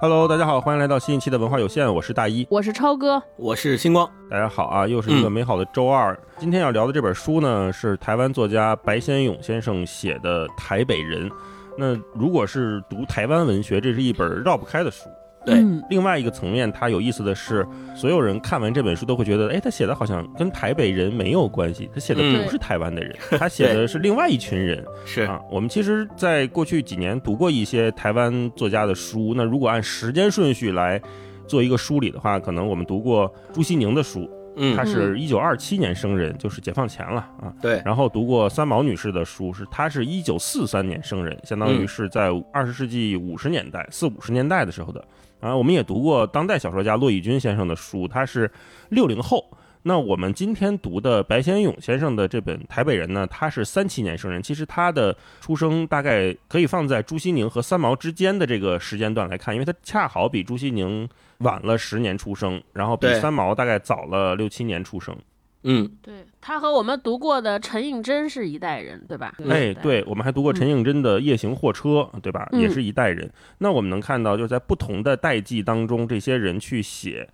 Hello，大家好，欢迎来到新一期的文化有限，我是大一，我是超哥，我是星光。大家好啊，又是一个美好的周二。今天要聊的这本书呢，是台湾作家白先勇先生写的《台北人》。那如果是读台湾文学，这是一本绕不开的书。对，另外一个层面，它有意思的是，所有人看完这本书都会觉得，哎，他写的好像跟台北人没有关系，他写的不是台湾的人，他写的是另外一群人。是。啊，我们其实在过去几年读过一些台湾作家的书，那如果按时间顺序来做一个梳理的话，可能我们读过朱西宁的书，嗯，他是一九二七年生人，就是解放前了啊。对，然后读过三毛女士的书，是她是一九四三年生人，相当于是在二十世纪五十年代四五十年代的时候的。啊，我们也读过当代小说家骆以军先生的书，他是六零后。那我们今天读的白先勇先生的这本《台北人》呢，他是三七年生人。其实他的出生大概可以放在朱西宁和三毛之间的这个时间段来看，因为他恰好比朱西宁晚了十年出生，然后比三毛大概早了六七年出生。嗯，对他和我们读过的陈映真是一代人，对吧？哎，对，我们还读过陈映真的《夜行货车》，对吧？也是一代人。那我们能看到，就是在不同的代际当中，这些人去写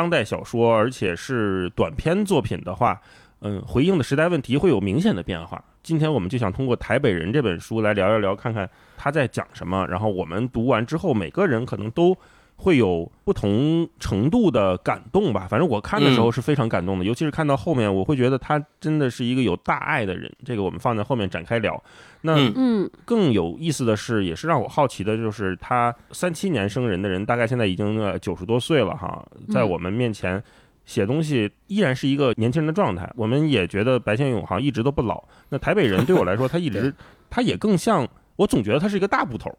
当代小说，而且是短篇作品的话，嗯，回应的时代问题会有明显的变化。今天我们就想通过《台北人》这本书来聊一聊，看看他在讲什么。然后我们读完之后，每个人可能都。会有不同程度的感动吧，反正我看的时候是非常感动的，尤其是看到后面，我会觉得他真的是一个有大爱的人。这个我们放在后面展开聊。那嗯，更有意思的是，也是让我好奇的，就是他三七年生人的人，大概现在已经呃九十多岁了哈，在我们面前写东西依然是一个年轻人的状态。我们也觉得白先勇好像一直都不老。那台北人对我来说，他一直 他也更像，我总觉得他是一个大部头。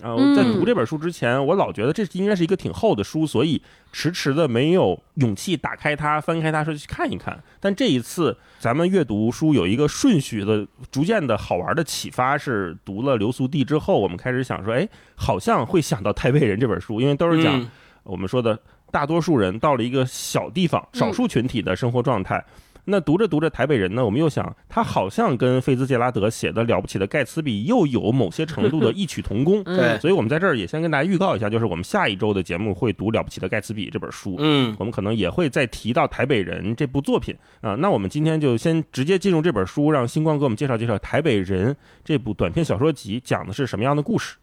然后在读这本书之前，我老觉得这应该是一个挺厚的书，所以迟迟的没有勇气打开它、翻开它说去看一看。但这一次，咱们阅读书有一个顺序的、逐渐的好玩的启发，是读了流俗地之后，我们开始想说，哎，好像会想到《太尉人》这本书，因为都是讲我们说的大多数人到了一个小地方、少数群体的生活状态。那读着读着台北人呢，我们又想，他好像跟菲兹杰拉德写的了不起的盖茨比又有某些程度的异曲同工。对，所以我们在这儿也先跟大家预告一下，就是我们下一周的节目会读了不起的盖茨比这本书。嗯，我们可能也会再提到台北人这部作品啊。那我们今天就先直接进入这本书，让星光给我们介绍介绍台北人这部短篇小说集讲的是什么样的故事。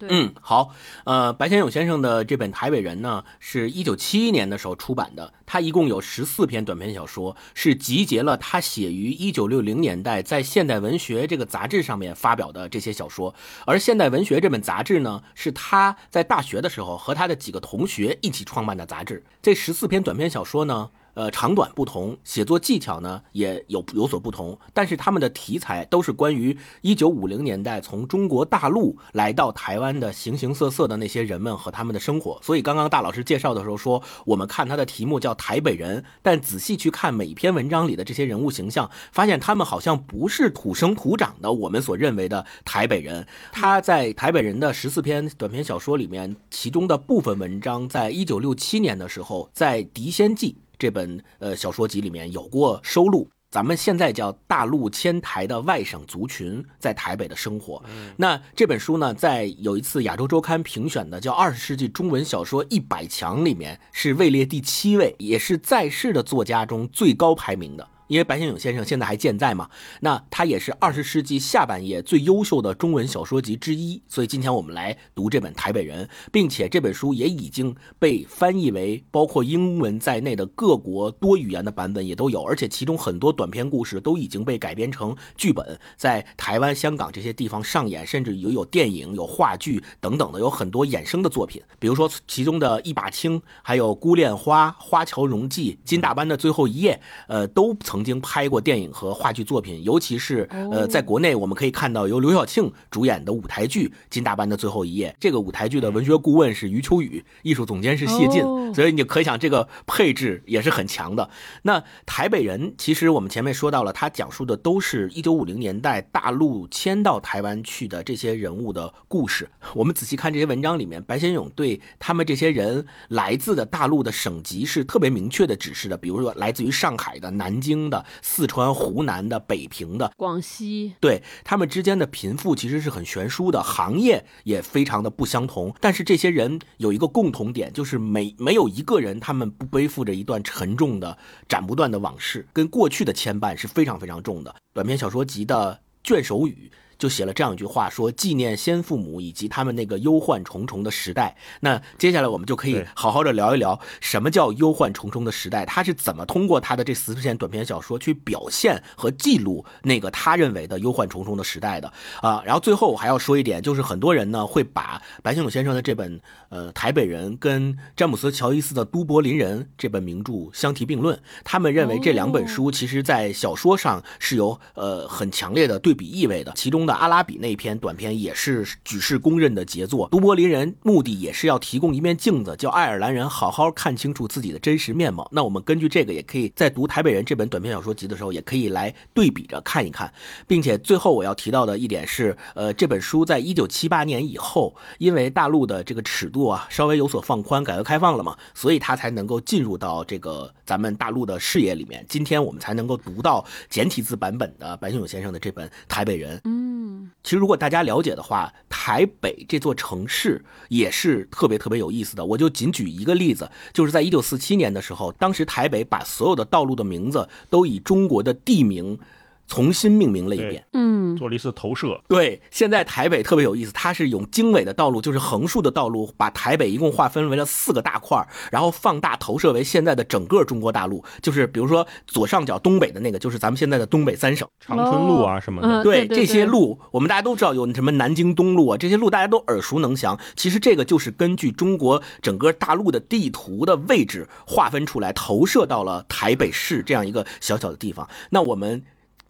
嗯，好，呃，白先勇先生的这本《台北人》呢，是一九七一年的时候出版的。他一共有十四篇短篇小说，是集结了他写于一九六零年代在《现代文学》这个杂志上面发表的这些小说。而《现代文学》这本杂志呢，是他在大学的时候和他的几个同学一起创办的杂志。这十四篇短篇小说呢。呃，长短不同，写作技巧呢也有有所不同，但是他们的题材都是关于一九五零年代从中国大陆来到台湾的形形色色的那些人们和他们的生活。所以刚刚大老师介绍的时候说，我们看他的题目叫台北人，但仔细去看每篇文章里的这些人物形象，发现他们好像不是土生土长的我们所认为的台北人。他在台北人的十四篇短篇小说里面，其中的部分文章，在一九六七年的时候，在《狄仙记》。这本呃小说集里面有过收录，咱们现在叫大陆迁台的外省族群在台北的生活。那这本书呢，在有一次亚洲周刊评选的叫二十世纪中文小说一百强里面是位列第七位，也是在世的作家中最高排名的。因为白先勇先生现在还健在嘛，那他也是二十世纪下半叶最优秀的中文小说集之一，所以今天我们来读这本《台北人》，并且这本书也已经被翻译为包括英文在内的各国多语言的版本也都有，而且其中很多短篇故事都已经被改编成剧本，在台湾、香港这些地方上演，甚至有有电影、有话剧等等的，有很多衍生的作品，比如说其中的一把青，还有孤恋花、花桥荣记、金大班的最后一夜，呃，都曾。曾经拍过电影和话剧作品，尤其是呃，在国内我们可以看到由刘晓庆主演的舞台剧《金大班的最后一夜》。这个舞台剧的文学顾问是余秋雨，艺术总监是谢晋，所以你可想这个配置也是很强的。那台北人其实我们前面说到了，他讲述的都是一九五零年代大陆迁到台湾去的这些人物的故事。我们仔细看这些文章里面，白先勇对他们这些人来自的大陆的省级是特别明确的指示的，比如说来自于上海的、南京的、四川、湖南的、北平的、广西，对他们之间的贫富其实是很悬殊的，行业也非常的不相同。但是这些人有一个共同点，就是没没有一个人他们不背负着一段沉重的、斩不断的往事，跟过去的牵绊是非常非常重的。短篇小说集的卷首语。就写了这样一句话，说纪念先父母以及他们那个忧患重重的时代。那接下来我们就可以好好的聊一聊什么叫忧患重重的时代，他是怎么通过他的这四篇短篇小说去表现和记录那个他认为的忧患重重的时代的啊。然后最后我还要说一点，就是很多人呢会把白先勇先生的这本呃《台北人》跟詹姆斯·乔伊斯的《都柏林人》这本名著相提并论，他们认为这两本书其实在小说上是有呃很强烈的对比意味的，其中。的阿拉比那篇短篇也是举世公认的杰作。都柏林人目的也是要提供一面镜子，叫爱尔兰人好好看清楚自己的真实面貌。那我们根据这个，也可以在读《台北人》这本短篇小说集的时候，也可以来对比着看一看。并且最后我要提到的一点是，呃，这本书在一九七八年以后，因为大陆的这个尺度啊稍微有所放宽，改革开放了嘛，所以它才能够进入到这个咱们大陆的视野里面。今天我们才能够读到简体字版本的白先勇先生的这本《台北人》。嗯。其实，如果大家了解的话，台北这座城市也是特别特别有意思的。我就仅举一个例子，就是在一九四七年的时候，当时台北把所有的道路的名字都以中国的地名。重新命名了一遍，嗯，做了一次投射。对，现在台北特别有意思，它是用经纬的道路，就是横竖的道路，把台北一共划分为了四个大块儿然后放大投射为现在的整个中国大陆。就是比如说左上角东北的那个，就是咱们现在的东北三省，长春路啊什么的。对这些路，我们大家都知道有什么南京东路啊，这些路大家都耳熟能详。其实这个就是根据中国整个大陆的地图的位置划分出来，投射到了台北市这样一个小小的地方。那我们。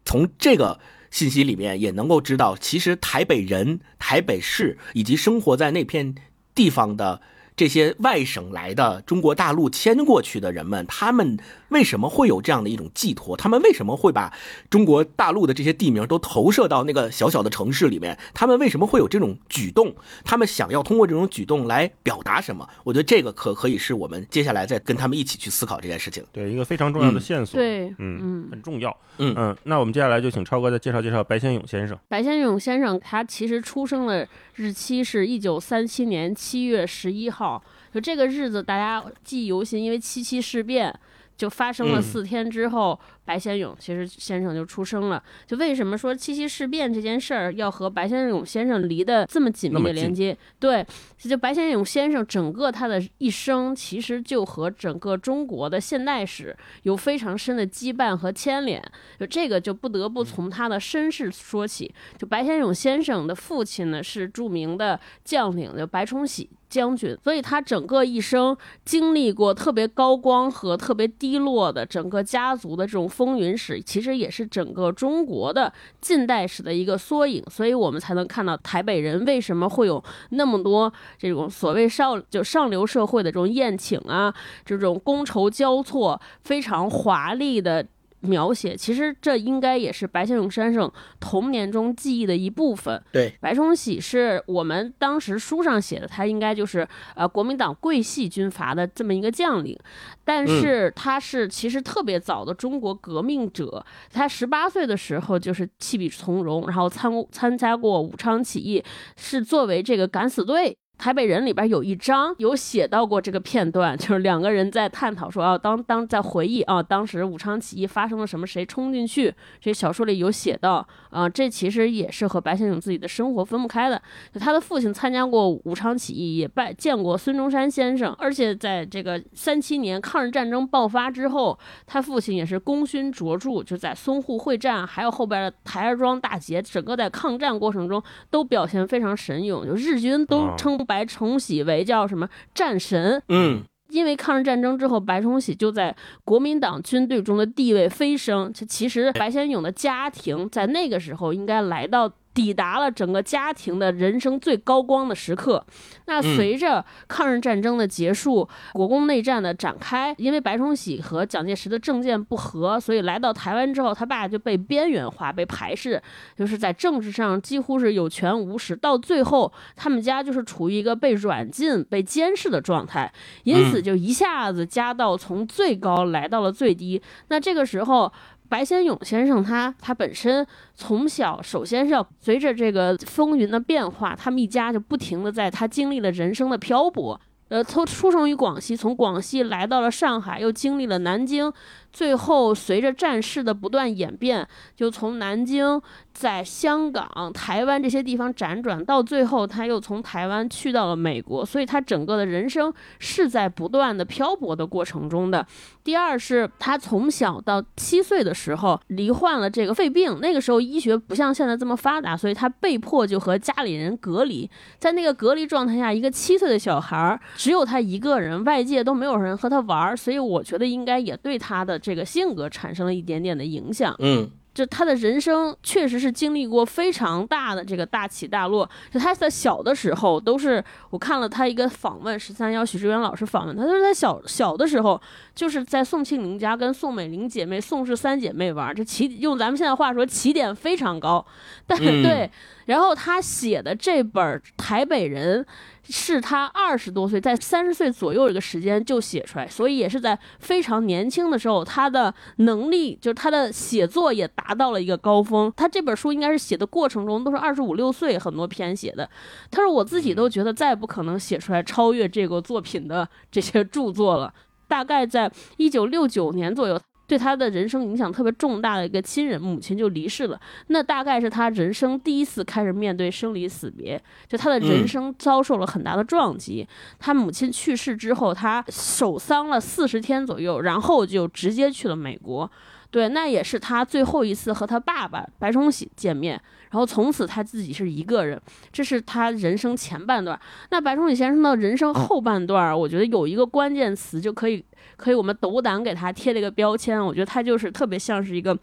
从这个信息里面也能够知道，其实台北人、台北市以及生活在那片地方的。这些外省来的中国大陆迁过去的人们，他们为什么会有这样的一种寄托？他们为什么会把中国大陆的这些地名都投射到那个小小的城市里面？他们为什么会有这种举动？他们想要通过这种举动来表达什么？我觉得这个可可以是我们接下来再跟他们一起去思考这件事情。对，一个非常重要的线索。对，嗯嗯，很重要。嗯嗯，那我们接下来就请超哥再介绍介绍白先勇先生。白先勇先生他其实出生的日期是一九三七年七月十一号。就这个日子，大家记忆犹新，因为七七事变就发生了四天之后。白先勇其实先生就出生了，就为什么说七七事变这件事儿要和白先勇先生离得这么紧密的连接？对，就白先勇先生整个他的一生，其实就和整个中国的现代史有非常深的羁绊和牵连。就这个就不得不从他的身世说起。就白先勇先生的父亲呢是著名的将领，就白崇禧将军，所以他整个一生经历过特别高光和特别低落的整个家族的这种。风云史其实也是整个中国的近代史的一个缩影，所以我们才能看到台北人为什么会有那么多这种所谓上就上流社会的这种宴请啊，这种觥筹交错、非常华丽的。描写其实这应该也是白先勇先生童年中记忆的一部分。对，白崇禧是我们当时书上写的，他应该就是呃国民党桂系军阀的这么一个将领，但是他是其实特别早的中国革命者。他十八岁的时候就是弃笔从戎，然后参参加过武昌起义，是作为这个敢死队。台北人里边有一章有写到过这个片段，就是两个人在探讨说啊，当当在回忆啊，当时武昌起义发生了什么，谁冲进去？这小说里有写到啊，这其实也是和白先勇自己的生活分不开的。他的父亲参加过武昌起义，也拜见过孙中山先生，而且在这个三七年抗日战争爆发之后，他父亲也是功勋卓著，就在淞沪会战，还有后边的台儿庄大捷，整个在抗战过程中都表现非常神勇，就日军都称。白崇禧为叫什么战神？嗯，因为抗日战争之后，白崇禧就在国民党军队中的地位飞升。其实白先勇的家庭在那个时候应该来到。抵达了整个家庭的人生最高光的时刻。那随着抗日战争的结束，国共内战的展开，因为白崇禧和蒋介石的政见不合，所以来到台湾之后，他爸就被边缘化、被排斥，就是在政治上几乎是有权无实。到最后，他们家就是处于一个被软禁、被监视的状态，因此就一下子家道从最高来到了最低。那这个时候。白先勇先生，他他本身从小首先是要随着这个风云的变化，他们一家就不停的在他经历了人生的漂泊。呃，从出生于广西，从广西来到了上海，又经历了南京，最后随着战事的不断演变，就从南京。在香港、台湾这些地方辗转，到最后他又从台湾去到了美国，所以他整个的人生是在不断的漂泊的过程中的。第二是他从小到七岁的时候罹患了这个肺病，那个时候医学不像现在这么发达，所以他被迫就和家里人隔离。在那个隔离状态下，一个七岁的小孩儿只有他一个人，外界都没有人和他玩儿，所以我觉得应该也对他的这个性格产生了一点点的影响。嗯。就他的人生确实是经历过非常大的这个大起大落。就他在小的时候，都是我看了他一个访问，十三幺许志远老师访问他，他说他小小的时候就是在宋庆龄家跟宋美龄姐妹、宋氏三姐妹玩，这起用咱们现在话说起点非常高。但对，然后他写的这本《台北人》。是他二十多岁，在三十岁左右这个时间就写出来，所以也是在非常年轻的时候，他的能力就是他的写作也达到了一个高峰。他这本书应该是写的过程中都是二十五六岁很多篇写的。他说我自己都觉得再不可能写出来超越这个作品的这些著作了。大概在一九六九年左右。对他的人生影响特别重大的一个亲人母亲就离世了，那大概是他人生第一次开始面对生离死别，就他的人生遭受了很大的撞击。他母亲去世之后，他守丧了四十天左右，然后就直接去了美国。对，那也是他最后一次和他爸爸白崇禧见面，然后从此他自己是一个人。这是他人生前半段。那白崇禧先生的人生后半段，我觉得有一个关键词就可以。可以，我们斗胆给他贴了一个标签，我觉得他就是特别像是一个。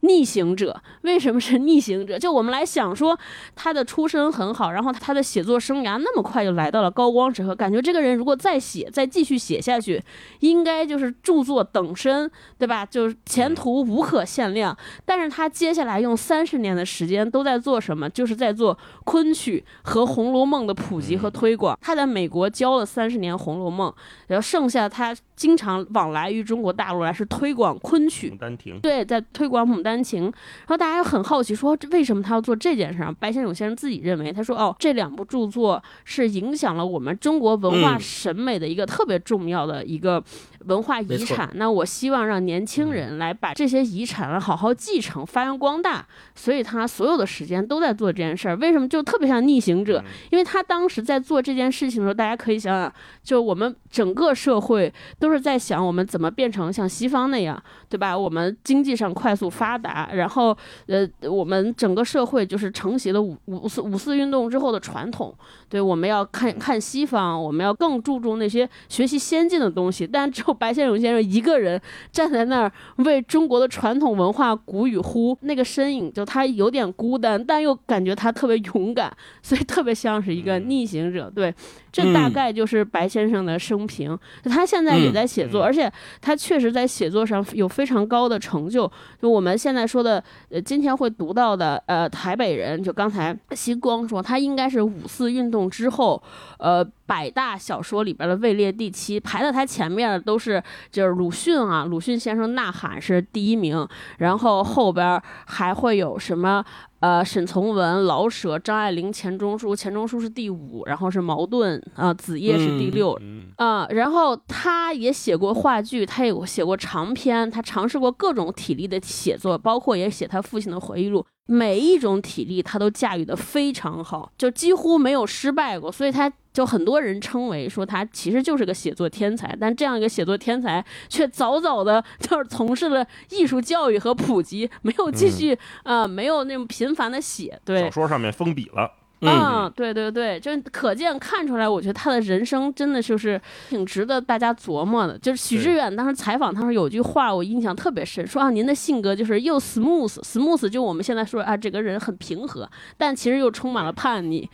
逆行者为什么是逆行者？就我们来想说，他的出身很好，然后他的写作生涯那么快就来到了高光时刻，感觉这个人如果再写，再继续写下去，应该就是著作等身，对吧？就是前途无可限量。但是他接下来用三十年的时间都在做什么？就是在做昆曲和《红楼梦》的普及和推广。他在美国教了三十年《红楼梦》，然后剩下他经常往来于中国大陆来是推广昆曲。牡丹亭对，在推广牡丹。丹情，然后大家又很好奇，说为什么他要做这件事儿？白先勇先生自己认为，他说：“哦，这两部著作是影响了我们中国文化审美的一个特别重要的一个。”文化遗产，那我希望让年轻人来把这些遗产好好继承、发扬光大。所以他所有的时间都在做这件事儿。为什么就特别像逆行者？因为他当时在做这件事情的时候，大家可以想想，就我们整个社会都是在想我们怎么变成像西方那样，对吧？我们经济上快速发达，然后呃，我们整个社会就是承袭了五五四五四运动之后的传统。对，我们要看看西方，我们要更注重那些学习先进的东西。但只有白先勇先生一个人站在那儿为中国的传统文化鼓与呼，那个身影就他有点孤单，但又感觉他特别勇敢，所以特别像是一个逆行者。对，这大概就是白先生的生平。他现在也在写作，而且他确实在写作上有非非常高的成就。就我们现在说的，呃，今天会读到的，呃，台北人，就刚才西光说，他应该是五四运动。之后，呃，百大小说里边的位列第七，排在他前面的都是就是鲁迅啊，鲁迅先生《呐喊》是第一名，然后后边还会有什么呃沈从文、老舍、张爱玲、钱钟书，钱钟书是第五，然后是茅盾啊，子夜是第六啊，然后他也写过话剧，他也写过长篇，他尝试过各种体力的写作，包括也写他父亲的回忆录。每一种体力他都驾驭的非常好，就几乎没有失败过，所以他就很多人称为说他其实就是个写作天才。但这样一个写作天才，却早早的 就是从事了艺术教育和普及，没有继续啊，没有那种频繁的写。对，小说上面封笔了。嗯，对对对，就可见看出来，我觉得他的人生真的就是挺值得大家琢磨的。就是许志远当时采访他时有句话我印象特别深，说啊，您的性格就是又 smooth，smooth 就我们现在说啊，这个人很平和，但其实又充满了叛逆。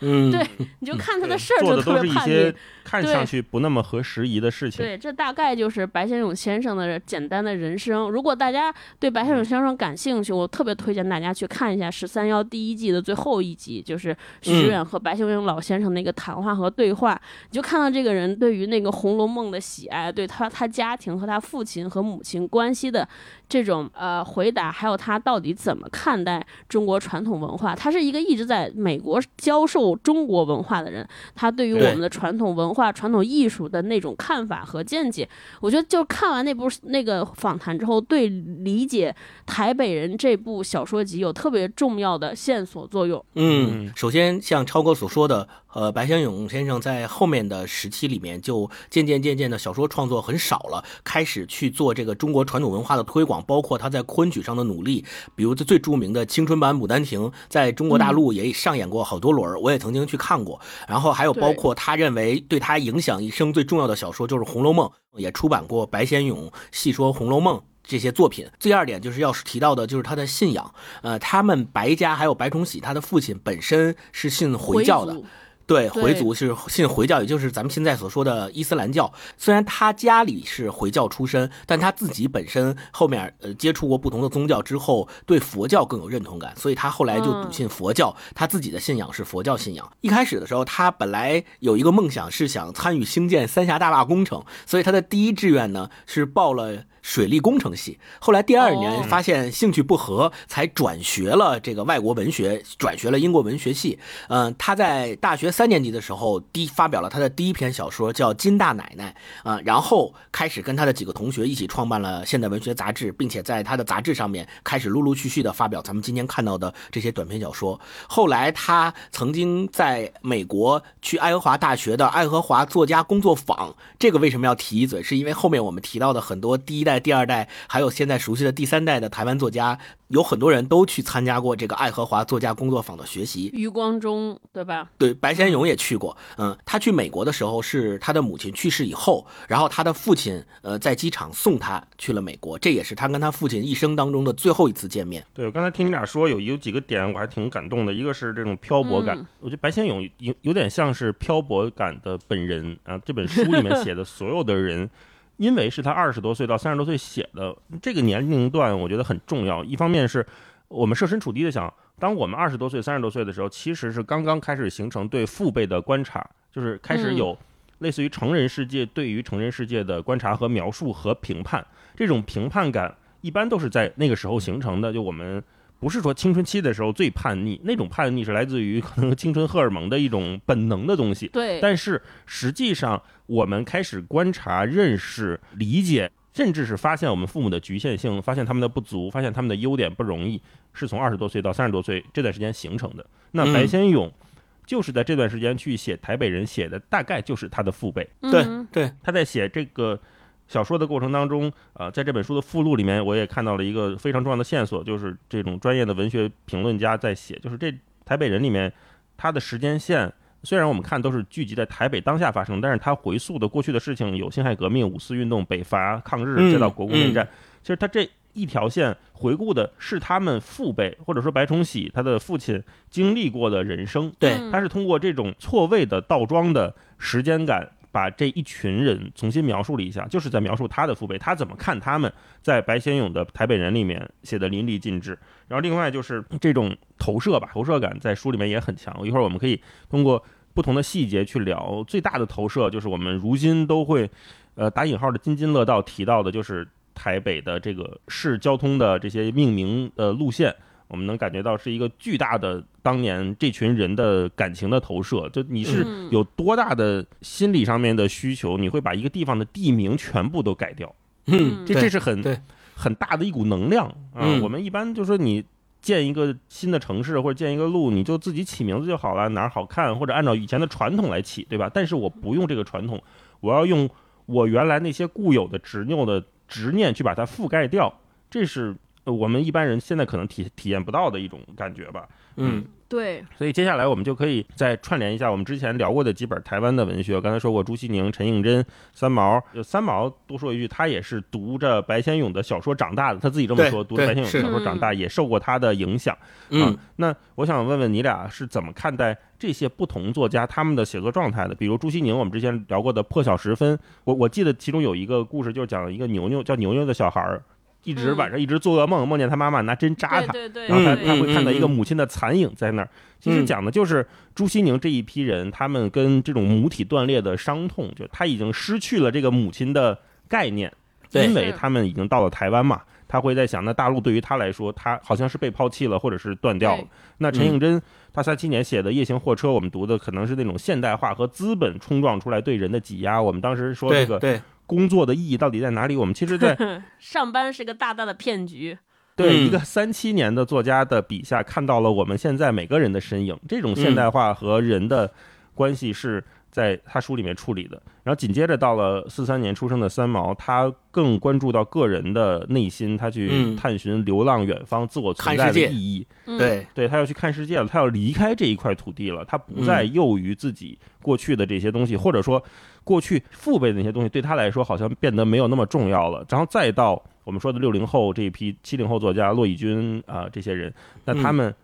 嗯，对，你就看他的事就特别叛逆。些看上去不那么合时宜的事情。对，这大概就是白先勇先生的简单的人生。如果大家对白先勇先生感兴趣，我特别推荐大家去看一下《十三幺》第一季的最后一集，就是徐远和白秀英老先生那个谈话和对话，你就看到这个人对于那个《红楼梦》的喜爱，对他他家庭和他父亲和母亲关系的这种呃回答，还有他到底怎么看待中国传统文化。他是一个一直在美国教授中国文化的人，他对于我们的传统文化、传统艺术的那种看法和见解，我觉得就看完那部那个访谈之后，对理解《台北人》这部小说集有特别重要的线索作用。嗯，首先像超哥所说的，呃，白先勇先生在后面的时期里面，就渐渐渐渐的小说创作很少了，开始去做这个中国传统文化的推广，包括他在昆曲上的努力，比如最著名的青春版《牡丹亭》，在中国大陆也上演过好多轮，我也曾经去看过。然后还有包括他认为对他影响一生最重要的小说就是《红楼梦》，也出版过白先勇细说《红楼梦》。这些作品，第二点就是要是提到的，就是他的信仰。呃，他们白家还有白崇禧，他的父亲本身是信回教的。对，回族是信回教，也就是咱们现在所说的伊斯兰教。虽然他家里是回教出身，但他自己本身后面呃接触过不同的宗教之后，对佛教更有认同感，所以他后来就笃信佛教。他自己的信仰是佛教信仰。一开始的时候，他本来有一个梦想是想参与兴建三峡大坝工程，所以他的第一志愿呢是报了。水利工程系，后来第二年发现兴趣不合，才转学了这个外国文学，转学了英国文学系。嗯，他在大学三年级的时候，第发表了他的第一篇小说，叫《金大奶奶》啊，然后开始跟他的几个同学一起创办了现代文学杂志，并且在他的杂志上面开始陆陆续续的发表咱们今天看到的这些短篇小说。后来他曾经在美国去爱荷华大学的爱荷华作家工作坊，这个为什么要提一嘴？是因为后面我们提到的很多第一代。第二代，还有现在熟悉的第三代的台湾作家。有很多人都去参加过这个爱荷华作家工作坊的学习，余光中对吧？对，白先勇也去过。嗯，他去美国的时候是他的母亲去世以后，然后他的父亲呃在机场送他去了美国，这也是他跟他父亲一生当中的最后一次见面。对我刚才听你俩说有有几个点我还挺感动的，一个是这种漂泊感，我觉得白先勇有有点像是漂泊感的本人啊。这本书里面写的所有的人。因为是他二十多岁到三十多岁写的这个年龄段，我觉得很重要。一方面是我们设身处地的想，当我们二十多岁、三十多岁的时候，其实是刚刚开始形成对父辈的观察，就是开始有类似于成人世界对于成人世界的观察和描述和评判。这种评判感一般都是在那个时候形成的。就我们。不是说青春期的时候最叛逆，那种叛逆是来自于可能青春荷尔蒙的一种本能的东西。对，但是实际上我们开始观察、认识、理解，甚至是发现我们父母的局限性，发现他们的不足，发现他们的优点不容易，是从二十多岁到三十多岁这段时间形成的。那白先勇就是在这段时间去写《台北人》，写的大概就是他的父辈。对，对，他在写这个。小说的过程当中，呃，在这本书的附录里面，我也看到了一个非常重要的线索，就是这种专业的文学评论家在写，就是这台北人里面，他的时间线虽然我们看都是聚集在台北当下发生，但是他回溯的过去的事情有辛亥革命、五四运动、北伐抗日，再到国共内战，其实他这一条线回顾的是他们父辈或者说白崇禧他的父亲经历过的人生，对，他是通过这种错位的倒装的时间感。把这一群人重新描述了一下，就是在描述他的父辈，他怎么看他们，在白先勇的《台北人》里面写的淋漓尽致。然后另外就是这种投射吧，投射感在书里面也很强。一会儿我们可以通过不同的细节去聊。最大的投射就是我们如今都会，呃，打引号的津津乐道提到的，就是台北的这个市交通的这些命名的路线。我们能感觉到是一个巨大的当年这群人的感情的投射，就你是有多大的心理上面的需求，你会把一个地方的地名全部都改掉，嗯，这这是很很大的一股能量啊。我们一般就说你建一个新的城市或者建一个路，你就自己起名字就好了，哪儿好看或者按照以前的传统来起，对吧？但是我不用这个传统，我要用我原来那些固有的执拗的执念去把它覆盖掉，这是。呃我们一般人现在可能体体验不到的一种感觉吧。嗯对，所以接下来我们就可以再串联一下我们之前聊过的几本台湾的文学。刚才说过朱西宁、陈应真、三毛。就三毛多说一句，他也是读着白先勇的小说长大的，他自己这么说，读着白先勇的小说长大，也受过他的影响。嗯啊，那我想问问你俩是怎么看待这些不同作家他们的写作状态的？比如朱西宁，我们之前聊过的《破晓时分》，我我记得其中有一个故事，就是讲一个牛牛叫牛牛的小孩儿，一直嗯晚上一直做噩梦，梦见他妈妈拿针扎他，对对对，然后他嗯他会看到一个母亲的残影在那儿。其实嗯讲的就是朱西宁这一批人，他们跟这种母体断裂的伤痛，就他已经失去了这个母亲的概念，因为他们已经到了台湾嘛。他会在想，那大陆对于他来说，他好像是被抛弃了，或者是断掉了。那陈应真他三七年写的《夜行货车》，我们读的可能是那种现代化和资本冲撞出来对人的挤压。我们当时说这个工作的意义到底在哪里？我们其实，在 上班是个大大的骗局。嗯对一个三七年的作家的笔下，看到了我们现在每个人的身影。这种现代化和人的关系是在他书里面处理的。然后紧接着到了四三年出生的三毛，他更关注到个人的内心，他去嗯探寻流浪远方、自我存在的看世界意义。嗯、对，对他要去看世界了，他要离开这一块土地了，他不再囿于自己过去的这些东西，或者说过去父辈的那些东西对他来说好像变得没有那么重要了。然后再到我们说的六零后这一批七零后作家骆以军啊、这些人，那他们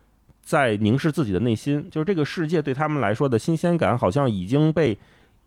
在凝视自己的内心，就是这个世界对他们来说的新鲜感好像已经被。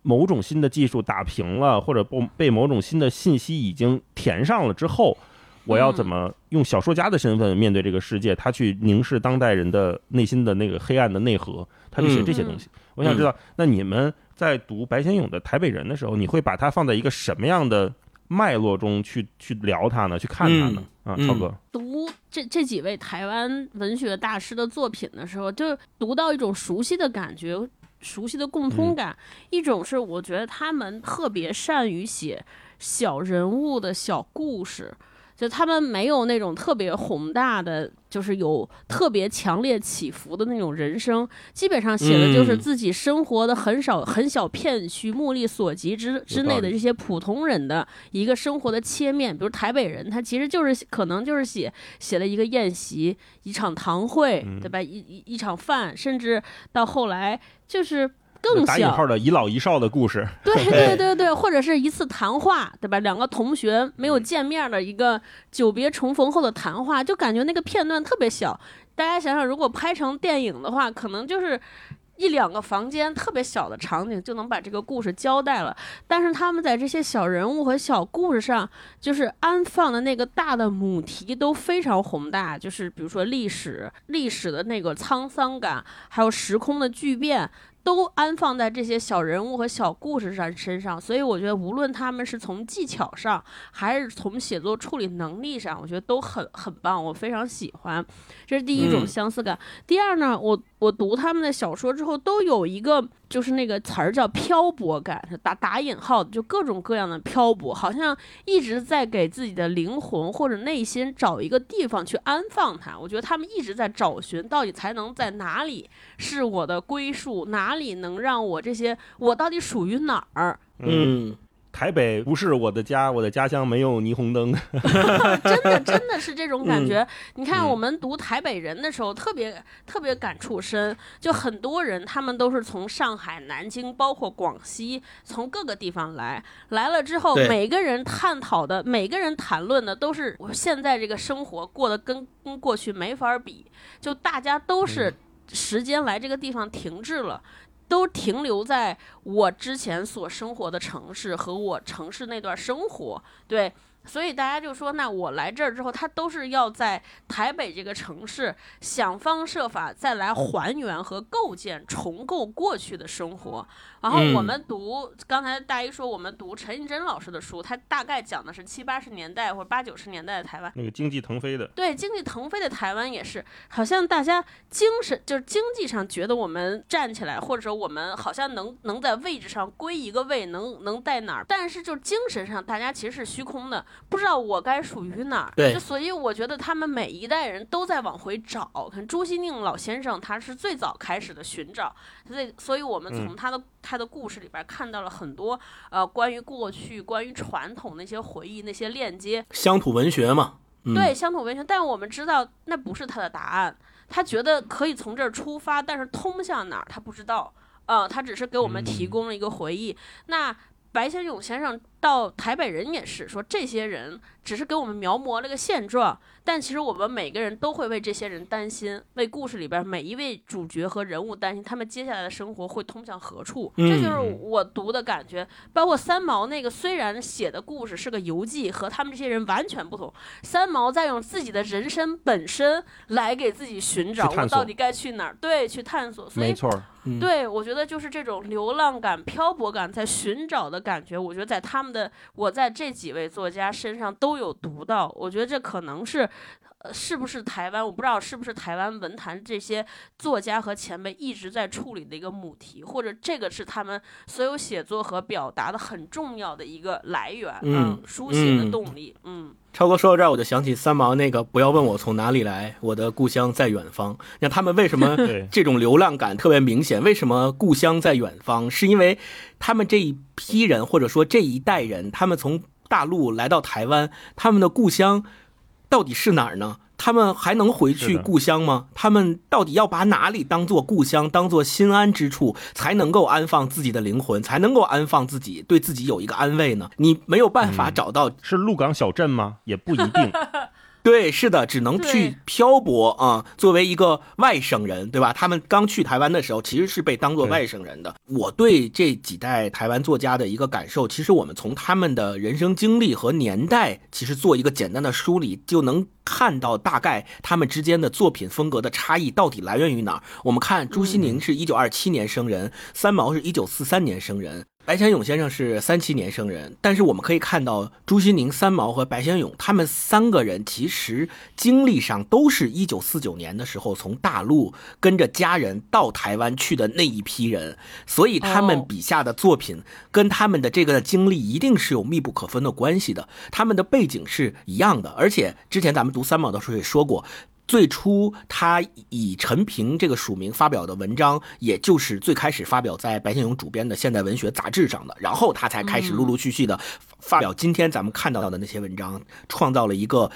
某种新的技术打平了，或者被被某种新的信息已经填上了之后，我要怎么用小说家的身份面对这个世界？他去凝视当代人的内心的那个黑暗的内核，他去写这些东西。我想知道，那你们在读白先勇的《台北人》的时候，你会把它放在一个什么样的脉络中去去聊它呢？去看它呢？啊，嗯超哥，读这这几位台湾文学大师的作品的时候，就读到一种熟悉的感觉，熟悉的共通感。一种是我觉得他们特别善于写小人物的小故事。就他们没有那种特别宏大的，就是有特别强烈起伏的那种人生，基本上写的就是嗯自己生活的很少很小片区、目力所及之之内的这些普通人的一个生活的切面。比如台北人，他其实就是可能就是写写了一个宴席、一场堂会，嗯对吧？一一一场饭，甚至到后来就是。更打引小号的一老一少的故事，对 对对对，或者是一次谈话，对吧？两个同学没有见面的一个久别重逢后的谈话，就感觉那个片段特别小。大家想想，如果拍成电影的话，可能就是一两个房间特别小的场景就能把这个故事交代了。但是他们在这些小人物和小故事上，就是安放的那个大的母题都非常宏大，就是比如说历史、历史的那个沧桑感，还有时空的巨变。都安放在这些小人物和小故事上身上，所以我觉得无论他们是从技巧上，还是从写作处理能力上，我觉得都很很棒，我非常喜欢。这是第一种嗯相似感。第二呢，我我读他们的小说之后，都有一个就是那个词儿叫漂泊感，打打引号的，就各种各样的漂泊，好像一直在给自己的灵魂或者内心找一个地方去安放它。我觉得他们一直在找寻，到底才能在哪里是我的归宿，哪里能让我这些我到底属于哪儿？嗯台北不是我的家，我的家乡没有霓虹灯。真的真的是这种感觉。你看，嗯我们读台北人的时候，特别特别感触深。就很多人，他们都是从上海、南京，包括广西，从各个地方来。来了之后，每个人探讨的，每个人谈论的，都是我现在这个生活过得跟跟过去没法比。就大家都是时间来这个地方停滞了。都停留在我之前所生活的城市和我城市那段生活，对，所以大家就说，那我来这儿之后，他都是要在台北这个城市想方设法再来还原和构建、重构过去的生活。然后我嗯们读，刚才大一说我们读陈映真老师的书，他大概讲的是七八十年代或者八九十年代的台湾。那个经济腾飞的，对，经济腾飞的台湾也是，好像大家精神就是经济上觉得我们站起来，或者说我们好像能能在位置上归一个位，能能在哪儿，但是就精神上大家其实是虚空的，不知道我该属于哪儿。对就所以我觉得他们每一代人都在往回找。看朱西宁老先生，他是最早开始的寻找，所以所以我们从他的、他的故事里边看到了很多呃关于过去、关于传统那些回忆、那些链接。乡土文学嘛，对，乡土文学，但我们知道那不是他的答案。他觉得可以从这儿出发，但是通向哪儿他不知道。呃，他只是给我们提供了一个回忆。那白先勇先生到台北人也是说，这些人只是给我们描摹了个现状。但其实我们每个人都会为这些人担心，为故事里边每一位主角和人物担心，他们接下来的生活会通向何处？这就是我读的感觉。包括三毛那个，虽然写的故事是个游记，和他们这些人完全不同。三毛在用自己的人生本身来给自己寻找，我到底该去哪儿？对，去探索。没错。对，我觉得就是这种流浪感、漂泊感，在寻找的感觉，我觉得在他们的，我在这几位作家身上都有读到。我觉得这可能是。是不是台湾？我不知道是不是台湾文坛这些作家和前辈一直在处理的一个母题，或者这个是他们所有写作和表达的很重要的一个来源，嗯，书写的动力，嗯。超哥说到这儿，我就想起三毛那个“不要问我从哪里来，我的故乡在远方”。那他们为什么这种流浪感特别明显？为什么故乡在远方？是因为他们这一批人，或者说这一代人，他们从大陆来到台湾，他们的故乡。到底是哪儿呢？他们还能回去故乡吗？他们到底要把哪里当做故乡，当做心安之处，才能够安放自己的灵魂，才能够安放自己，对自己有一个安慰呢？你没有办法找到，是鹿港小镇吗？也不一定。对，是的，只能去漂泊啊。作为一个外省人，对吧？他们刚去台湾的时候，其实是被当做外省人的。我对这几代台湾作家的一个感受，其实我们从他们的人生经历和年代，其实做一个简单的梳理，就能看到大概他们之间的作品风格的差异到底来源于哪儿。我们看朱西宁是一九二七年生人，三毛是一九四三年生人。白先勇先生是三七年生人，但是我们可以看到朱西宁、三毛和白先勇他们三个人其实经历上都是一九四九年的时候从大陆跟着家人到台湾去的那一批人，所以他们笔下的作品跟他们的这个经历一定是有密不可分的关系的，他们的背景是一样的，而且之前咱们读三毛的时候也说过。最初，他以陈平这个署名发表的文章，也就是最开始发表在白先勇主编的《现代文学》杂志上的，然后他才开始陆陆续续的发表今天咱们看到的那些文章，创造了一个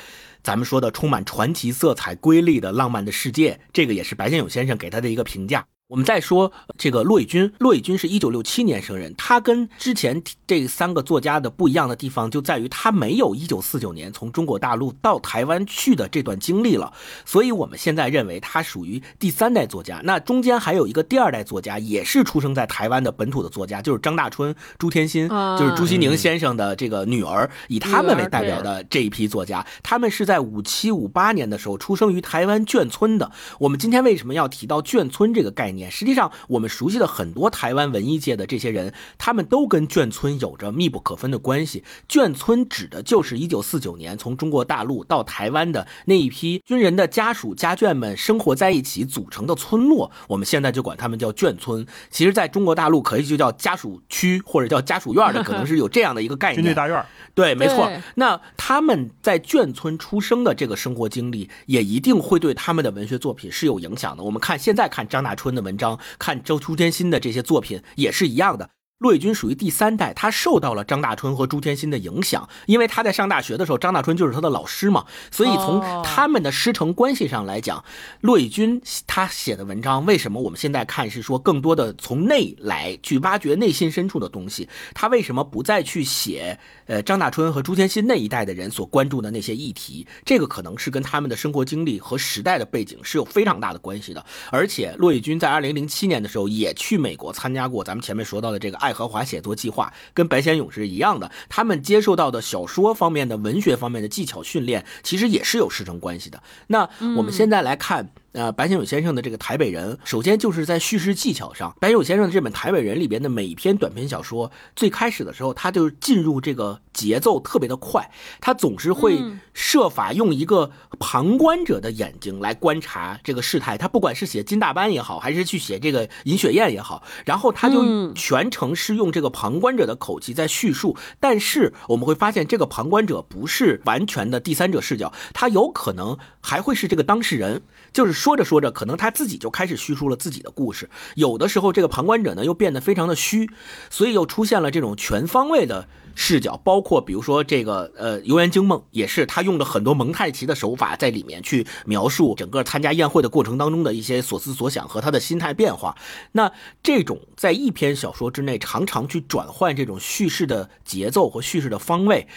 咱们说的充满传奇色彩、瑰丽的浪漫的世界。这个也是白先勇先生给他的一个评价。我们再说这个骆以军，骆以军是一九六七年生人，他跟之前这三个作家的不一样的地方就在于他没有一九四九年从中国大陆到台湾去的这段经历了，所以我们现在认为他属于第三代作家。那中间还有一个第二代作家，也是出生在台湾的本土的作家，就是张大春、朱天心，就是朱西宁先生的这个女儿，以他们为代表的这一批作家，他们是在五七五八年的时候出生于台湾眷村的。我们今天为什么要提到眷村这个概念？实际上，我们熟悉的很多台湾文艺界的这些人，他们都跟眷村有着密不可分的关系。眷村指的就是一九四九年从中国大陆到台湾的那一批军人的家属家眷们生活在一起组成的村落。我们现在就管他们叫眷村。其实，在中国大陆可以就叫家属区或者叫家属院的，可能是有这样的一个概念。军队大院。对，没错。那他们在眷村出生的这个生活经历，也一定会对他们的文学作品是有影响的。我们看现在看张大春的文文章，看周朱天心的这些作品，也是一样的。骆以军属于第三代，他受到了张大春和朱天心的影响，因为他在上大学的时候，张大春就是他的老师嘛，所以从他们的师承关系上来讲，骆以军他写的文章，为什么我们现在看是说更多的从内来去挖掘内心深处的东西？他为什么不再去写呃张大春和朱天心那一代的人所关注的那些议题？这个可能是跟他们的生活经历和时代的背景是有非常大的关系的。而且骆以军在二零零七年的时候也去美国参加过咱们前面说到的这个爱。爱荷华写作计划跟白先勇是一样的，他们接受到的小说方面的文学方面的技巧训练，其实也是有师承关系的。那我们现在来看。呃，白先勇先生的这个《台北人》，首先就是在叙事技巧上，白先勇先生的这本《台北人》里边的每一篇短篇小说，最开始的时候，他就进入这个节奏特别的快，他总是会设法用一个旁观者的眼睛来观察这个事态。他不管是写金大班也好，还是去写这个尹雪艳也好，然后他就全程是用这个旁观者的口气在叙述。但是我们会发现，这个旁观者不是完全的第三者视角，他有可能还会是这个当事人，就是说。说着说着，可能他自己就开始叙述了自己的故事。有的时候，这个旁观者呢又变得非常的虚，所以又出现了这种全方位的视角。包括比如说这个呃《游园惊梦》，也是他用了很多蒙太奇的手法在里面去描述整个参加宴会的过程当中的一些所思所想和他的心态变化。那这种在一篇小说之内常常去转换这种叙事的节奏和叙事的方位。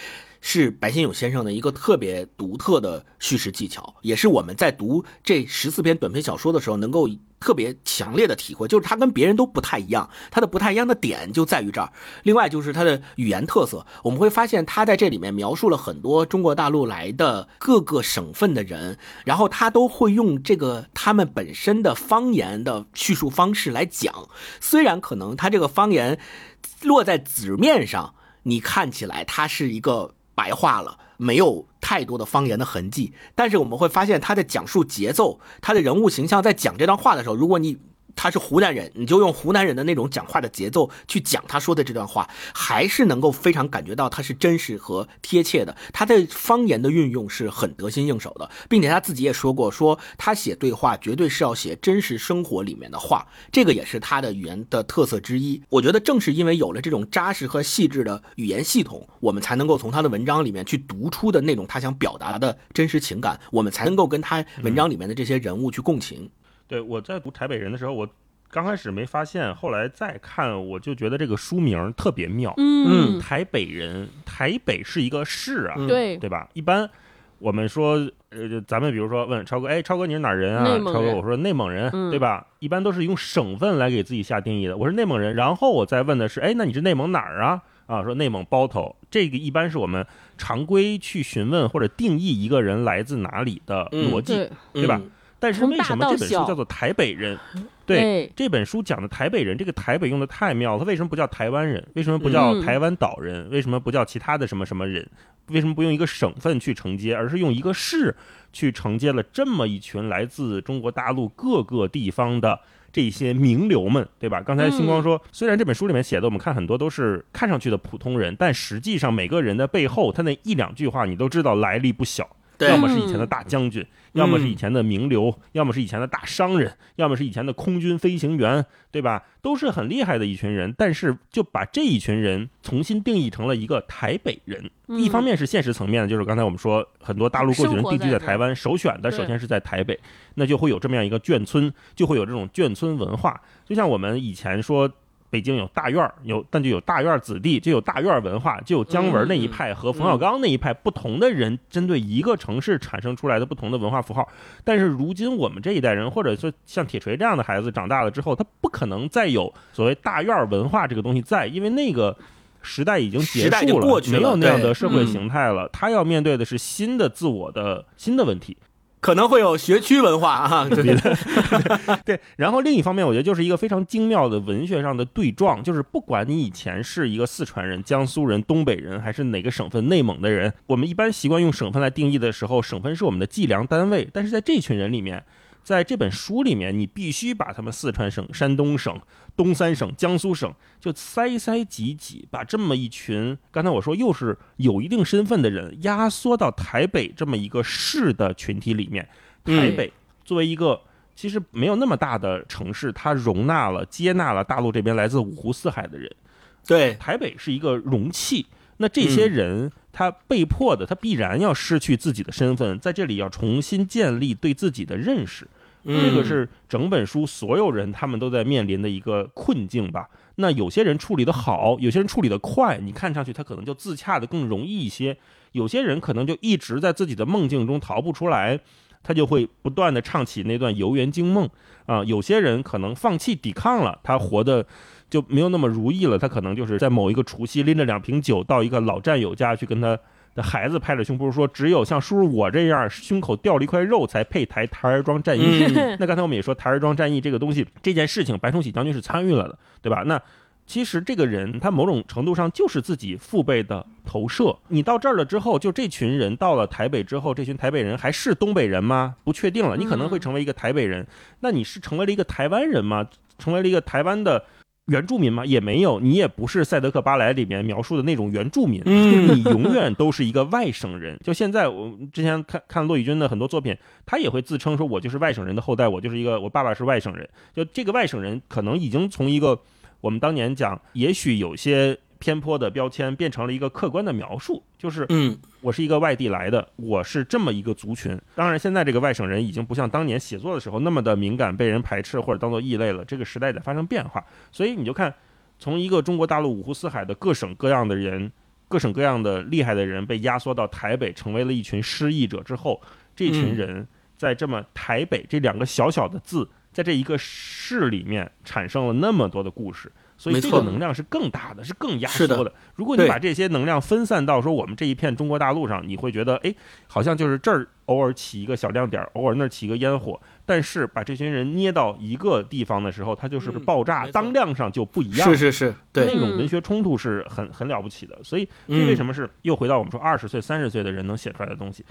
是白先勇先生的一个特别独特的叙事技巧，也是我们在读这十四篇短篇小说的时候能够特别强烈的体会，就是他跟别人都不太一样，他的不太一样的点就在于这儿。另外就是他的语言特色，我们会发现他在这里面描述了很多中国大陆来的各个省份的人，然后他都会用这个他们本身的方言的叙述方式来讲，虽然可能他这个方言落在纸面上，你看起来他是一个。白话了，没有太多的方言的痕迹，但是我们会发现他在讲述节奏，他的人物形象在讲这段话的时候，如果你。他是湖南人，你就用湖南人的那种讲话的节奏去讲他说的这段话，还是能够非常感觉到他是真实和贴切的。他的方言的运用是很得心应手的，并且他自己也说过，说他写对话绝对是要写真实生活里面的话，这个也是他的语言的特色之一。我觉得正是因为有了这种扎实和细致的语言系统，我们才能够从他的文章里面去读出的那种他想表达的真实情感，我们才能够跟他文章里面的这些人物去共情。对，我在读台北人的时候，我刚开始没发现，后来再看，我就觉得这个书名特别妙。嗯，台北人，台北是一个市啊，对对吧？一般我们说，呃，咱们比如说问超哥，哎，超哥你是哪人啊？超哥，我说内蒙人，对吧？一般都是用省份来给自己下定义的。我是内蒙人，然后我再问的是，哎，那你是内蒙哪儿啊？啊，说内蒙包头，这个一般是我们常规去询问或者定义一个人来自哪里的逻辑，对吧？但是为什么这本书叫做台北人？对，这本书讲的台北人，这个台北用的太妙。他为什么不叫台湾人？为什么不叫台湾岛人？为什么不叫其他的什么什么人？为什么不用一个省份去承接，而是用一个市去承接了这么一群来自中国大陆各个地方的这些名流们，对吧？刚才星光说，虽然这本书里面写的我们看很多都是看上去的普通人，但实际上每个人的背后，他那一两句话你都知道来历不小。要么是以前的大将军，要么是以前的名流，要么是以前的大商人，要么是以前的空军飞行员，对吧？都是很厉害的一群人。但是就把这一群人重新定义成了一个台北人。一方面是现实层面的，就是刚才我们说很多大陆过去人定居在台湾，首选的首先是在台北，那就会有这么样一个眷村，就会有这种眷村文化。就像我们以前说。北京有大院儿，有但就有大院子弟，就有大院文化，就有姜文那一派和冯小刚那一派不同的人，针对一个城市产生出来的不同的文化符号。但是如今我们这一代人，或者说像铁锤这样的孩子长大了之后，他不可能再有所谓大院文化这个东西在，因为那个时代已经结束了，没有那样的社会形态了。他要面对的是新的自我的新的问题。可能会有学区文化 啊，对 对。然后另一方面，我觉得就是一个非常精妙的文学上的对撞，就是不管你以前是一个四川人、江苏人、东北人，还是哪个省份内蒙的人，我们一般习惯用省份来定义的时候，省份是我们的计量单位。但是在这群人里面。在这本书里面，你必须把他们四川省、山东省、东三省、江苏省就塞塞挤挤，把这么一群刚才我说又是有一定身份的人压缩到台北这么一个市的群体里面。台北作为一个其实没有那么大的城市，它容纳了、接纳了大陆这边来自五湖四海的人。对，台北是一个容器。那这些人他被迫的，他必然要失去自己的身份，在这里要重新建立对自己的认识。这个是整本书所有人他们都在面临的一个困境吧？那有些人处理的好，有些人处理的快，你看上去他可能就自洽的更容易一些；有些人可能就一直在自己的梦境中逃不出来，他就会不断的唱起那段游园惊梦啊。有些人可能放弃抵抗了，他活的就没有那么如意了，他可能就是在某一个除夕拎着两瓶酒到一个老战友家去跟他。的孩子拍着胸脯说：“只有像叔叔我这样胸口掉了一块肉，才配台台儿庄战役。”那刚才我们也说台儿庄战役这个东西，这件事情白崇禧将军是参与了的，对吧？那其实这个人他某种程度上就是自己父辈的投射。你到这儿了之后，就这群人到了台北之后，这群台北人还是东北人吗？不确定了。你可能会成为一个台北人，那你是成为了一个台湾人吗？成为了一个台湾的原住民吗？也没有，你也不是赛德克巴莱里面描述的那种原住民，嗯你永远都是一个外省人。就现在，我之前看看骆以军的很多作品，他也会自称说，我就是外省人的后代，我就是一个我爸爸是外省人。就这个外省人，可能已经从一个我们当年讲，也许有些偏颇的标签，变成了一个客观的描述，就是嗯我是一个外地来的，我是这么一个族群。当然，现在这个外省人已经不像当年写作的时候那么的敏感，被人排斥或者当做异类了。这个时代在发生变化，所以你就看，从一个中国大陆五湖四海的各省各样的人，各省各样的厉害的人被压缩到台北，成为了一群失意者之后，这群嗯人在这么台北这两个小小的字，在这一个市里面产生了那么多的故事。所以这个能量是更大的，是更压缩的。如果你把这些能量分散到说我们这一片中国大陆上，你会觉得，哎，好像就是这儿偶尔起一个小亮点儿，偶尔那儿起一个烟火。但是把这群人捏到一个地方的时候，它就是嗯爆炸，当量上就不一样。是是是，对那，种文学冲突是很很了不起的。所以这嗯为什么是又回到我们说二十岁、三十岁的人能写出来的东西？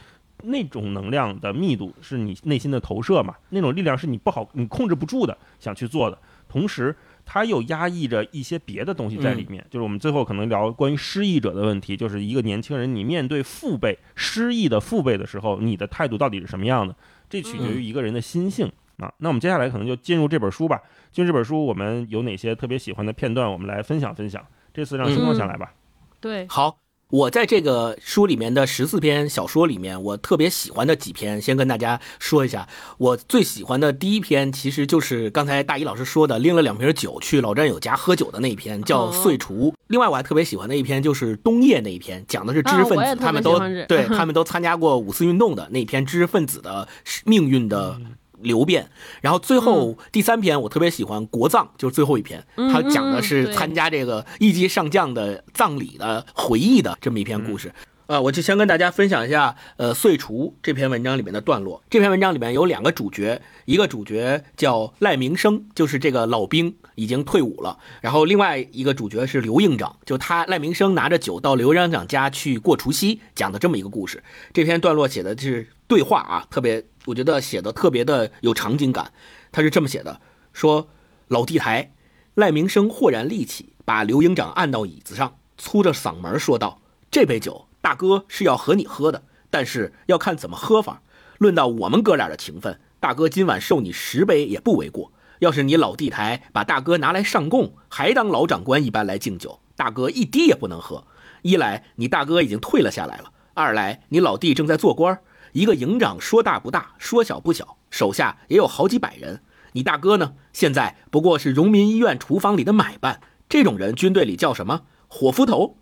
那种能量的密度是你内心的投射嘛？那种力量是你不好、你控制不住的，想去做的。同时，它又压抑着一些别的东西在里面。就是我们最后可能聊关于失意者的问题，就是一个年轻人，你面对父辈失意的父辈的时候，你的态度到底是什么样的？这取决于一个人的心性。啊，那我们接下来可能就进入这本书吧。进入这本书，我们有哪些特别喜欢的片段，我们来分享分享。这次让星光先来吧。对，好，我在这个书里面的十四篇小说里面，我特别喜欢的几篇，先跟大家说一下。我最喜欢的第一篇，其实就是刚才大一老师说的，拎了两瓶酒去老战友家喝酒的那一篇，叫哦《岁除》。另外，我还特别喜欢的一篇就是冬夜那一篇，讲的是知识分子，他们都对 他们都参加过五四运动的那篇知识分子的命运的。流变，然后最后第三篇我特别喜欢国葬，就是最后一篇，嗯它讲的是参加这个一级上将的葬礼的回忆的这么一篇故事。呃，我就先跟大家分享一下，呃，《岁除》这篇文章里面的段落。这篇文章里面有两个主角，一个主角叫赖明生，就是这个老兵，已经退伍了。然后另外一个主角是刘营长，就他赖明生拿着酒到刘营长家去过除夕，讲的这么一个故事。这篇段落写的是对话啊，特别，我觉得写的特别的有场景感。他是这么写的：说老地台，赖明生豁然立起，把刘营长按到椅子上，粗着嗓门说道：“这杯酒。”大哥是要和你喝的，但是要看怎么喝法。论到我们哥俩的情分，大哥今晚受你十杯也不为过。要是你老地台把大哥拿来上供，还当老长官一般来敬酒，大哥一滴也不能喝。一来你大哥已经退了下来了，二来你老弟正在做官，一个营长说大不大，说小不小，手下也有好几百人。你大哥呢，现在不过是荣民医院厨房里的买办，这种人军队里叫什么？伙夫头。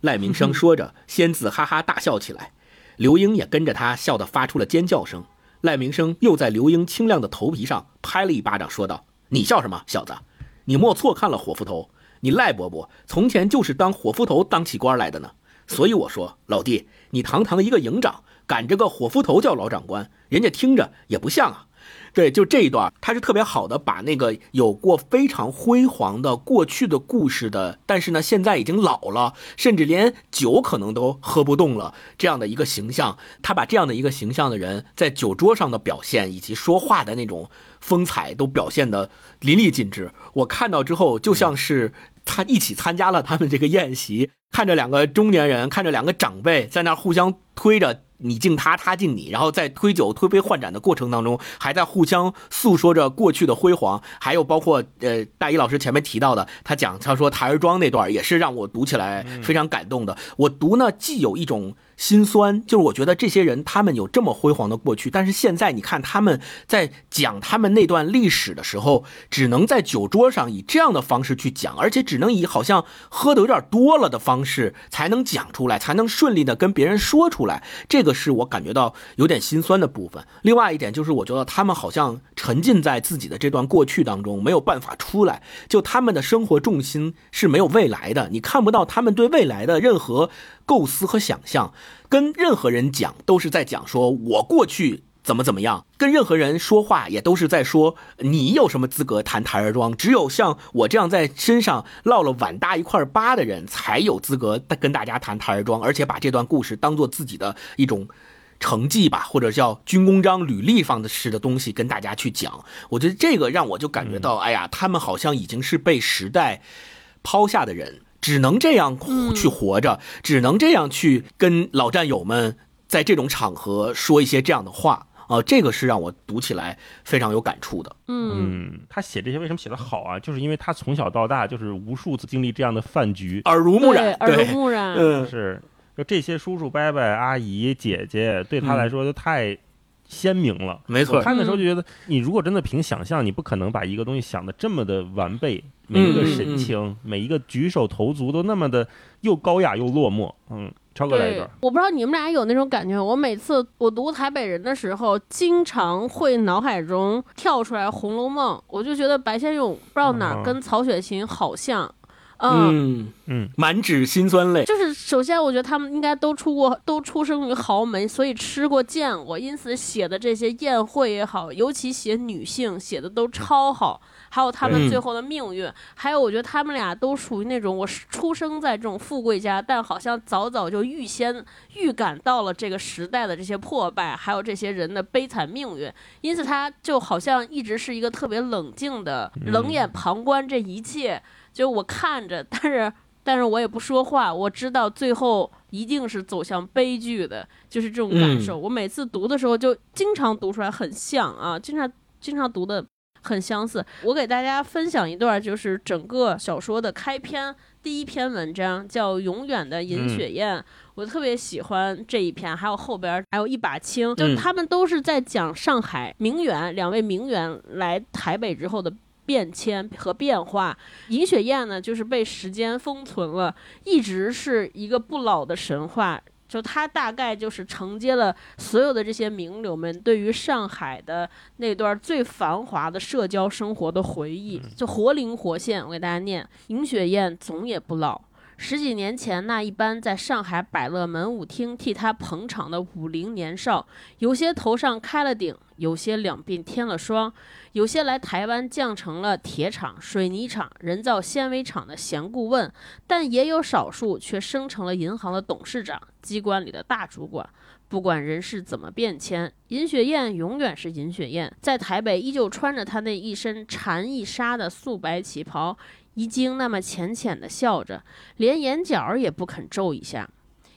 赖明生 说着，先自哈哈大笑起来，刘英也跟着他笑得发出了尖叫声。赖明生又在刘英清亮的头皮上拍了一巴掌，说道：“你笑什么，小子？你莫错看了伙夫头。你赖伯伯从前就是当伙夫头当起官来的呢。所以我说，老弟，你堂堂一个营长，赶着个火夫头叫老长官，人家听着也不像啊。”对，就这一段，他是特别好的，把那个有过非常辉煌的过去的故事的，但是呢，现在已经老了，甚至连酒可能都喝不动了，这样的一个形象，他把这样的一个形象的人在酒桌上的表现，以及说话的那种风采，都表现的淋漓尽致。我看到之后，就像是他一起参加了他们这个宴席，看着两个中年人，看着两个长辈在那儿互相推着。你敬他，他敬你，然后在推酒、推杯换盏的过程当中，还在互相诉说着过去的辉煌，还有包括呃，大一老师前面提到的，他讲他说台儿庄那段也是让我读起来非常感动的。我读呢，既有一种心酸，就是我觉得这些人他们有这么辉煌的过去，但是现在你看他们在讲他们那段历史的时候，只能在酒桌上以这样的方式去讲，而且只能以好像喝的有点多了的方式才能讲出来，才能顺利的跟别人说出来。这个是我感觉到有点心酸的部分。另外一点就是，我觉得他们好像沉浸在自己的这段过去当中，没有办法出来。就他们的生活重心是没有未来的，你看不到他们对未来的任何构思和想象。跟任何人讲，都是在讲说我过去。怎么怎么样？跟任何人说话也都是在说你有什么资格谈台儿庄？只有像我这样在身上落了碗大一块疤的人，才有资格跟大家谈台儿庄，而且把这段故事当做自己的一种成绩吧，或者叫军功章、履历方的式的东西跟大家去讲。我觉得这个让我就感觉到，哎呀，他们好像已经是被时代抛下的人，只能这样去活着，只能这样去跟老战友们在这种场合说一些这样的话。啊，这个是让我读起来非常有感触的。嗯，他写这些为什么写的好啊？就是因为他从小到大就是无数次经历这样的饭局，耳濡目染，耳濡目染。嗯，是，就这些叔叔伯伯、阿姨、姐姐，对他来说都太鲜明了。没错，看的时候就觉得，你如果真的凭想象，你不可能把一个东西想的这么的完备，每一个神情，每一个举手投足都那么的又高雅又落寞。嗯。超哥来一段，我不知道你们俩有那种感觉。我每次我读《台北人》的时候，经常会脑海中跳出来《红楼梦》，我就觉得白先勇不知道哪跟曹雪芹好像。嗯嗯，满纸辛酸泪。就是首先，我觉得他们应该都出过，都出生于豪门，所以吃过见过，因此写的这些宴会也好，尤其写女性写的都超好。还有他们最后的命运，还有我觉得他们俩都属于那种我出生在这种富贵家，但好像早早就预先预感到了这个时代的这些破败，还有这些人的悲惨命运，因此他就好像一直是一个特别冷静的，冷眼旁观这一切。就我看着，但是但是我也不说话，我知道最后一定是走向悲剧的，就是这种感受。我每次读的时候就经常读出来，很像啊，经常经常读的。很相似，我给大家分享一段，就是整个小说的开篇第一篇文章，叫《永远的尹雪燕》。我特别喜欢这一篇，还有后边还有一把青，就他们都是在讲上海名媛两位名媛来台北之后的变迁和变化。尹雪燕呢，就是被时间封存了，一直是一个不老的神话。就他大概就是承接了所有的这些名流们对于上海的那段最繁华的社交生活的回忆，就活灵活现。我给大家念：尹雪艳总也不老。十几年前，那一般在上海百乐门舞厅替他捧场的五陵年少，有些头上开了顶，有些两鬓添了霜，有些来台湾降成了铁厂、水泥厂、人造纤维厂的闲顾问，但也有少数却升成了银行的董事长、机关里的大主管。不管人事怎么变迁，尹雪艳永远是尹雪艳，在台北依旧穿着她那一身蝉翼纱的素白旗袍。一惊，那么浅浅的笑着，连眼角也不肯皱一下。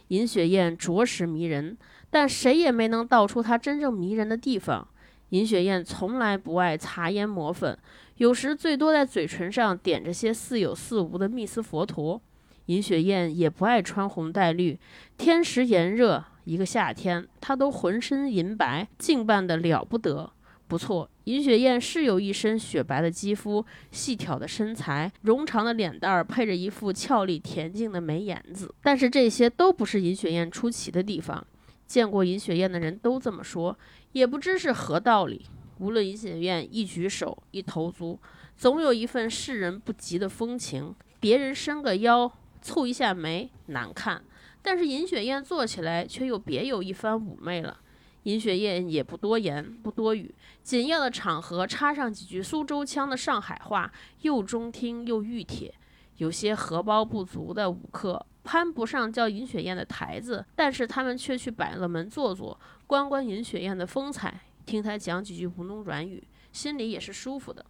尹雪燕着实迷人，但谁也没能道出她真正迷人的地方。尹雪燕从来不爱擦胭抹粉，有时最多在嘴唇上点着些似有似无的蜜斯佛陀。尹雪燕也不爱穿红戴绿，天时炎热，一个夏天，她都浑身银白，净扮的了不得。不错，尹雪燕是有一身雪白的肌肤、细挑的身材、容长的脸蛋儿，配着一副俏丽恬静的眉眼子。但是这些都不是尹雪燕出奇的地方。见过尹雪燕的人都这么说，也不知是何道理。无论尹雪燕一举手、一投足，总有一份世人不及的风情。别人伸个腰、蹙一下眉难看，但是尹雪燕做起来却又别有一番妩媚了。尹雪燕也不多言，不多语，紧要的场合插上几句苏州腔的上海话，又中听又御帖。有些荷包不足的舞客攀不上叫尹雪燕的台子，但是他们却去百乐门坐坐，观观尹雪燕的风采，听她讲几句吴侬软语，心里也是舒服的。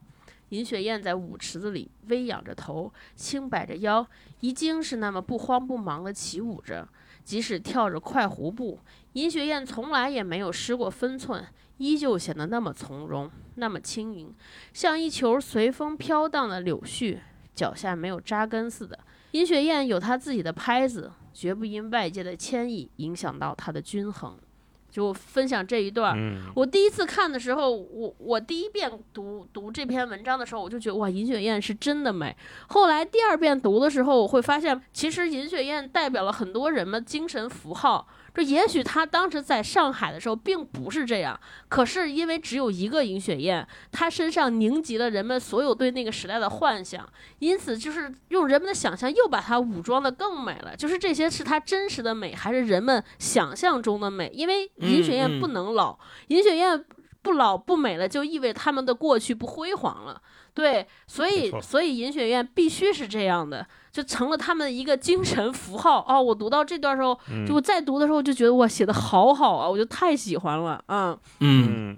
尹雪燕在舞池子里微仰着头，轻摆着腰，一经是那么不慌不忙地起舞着。即使跳着快胡步，尹雪燕从来也没有失过分寸，依旧显得那么从容，那么轻盈，像一球随风飘荡的柳絮，脚下没有扎根似的。尹雪燕有她自己的拍子，绝不因外界的牵引影响到她的均衡。就分享这一段，我第一次看的时候，我我第一遍读读这篇文章的时候，我就觉得哇，尹雪燕是真的美。后来第二遍读的时候，我会发现，其实尹雪燕代表了很多人们精神符号。这也许他当时在上海的时候并不是这样，可是因为只有一个尹雪燕，她身上凝集了人们所有对那个时代的幻想，因此就是用人们的想象又把她武装的更美了。就是这些是她真实的美，还是人们想象中的美？因为尹雪燕不能老，尹雪燕不老不美了，就意味着他们的过去不辉煌了。对，所以所以银雪院必须是这样的，就成了他们一个精神符号。哦，我读到这段时候，就我再读的时候就觉得哇，写的好好啊，我就太喜欢了。嗯嗯，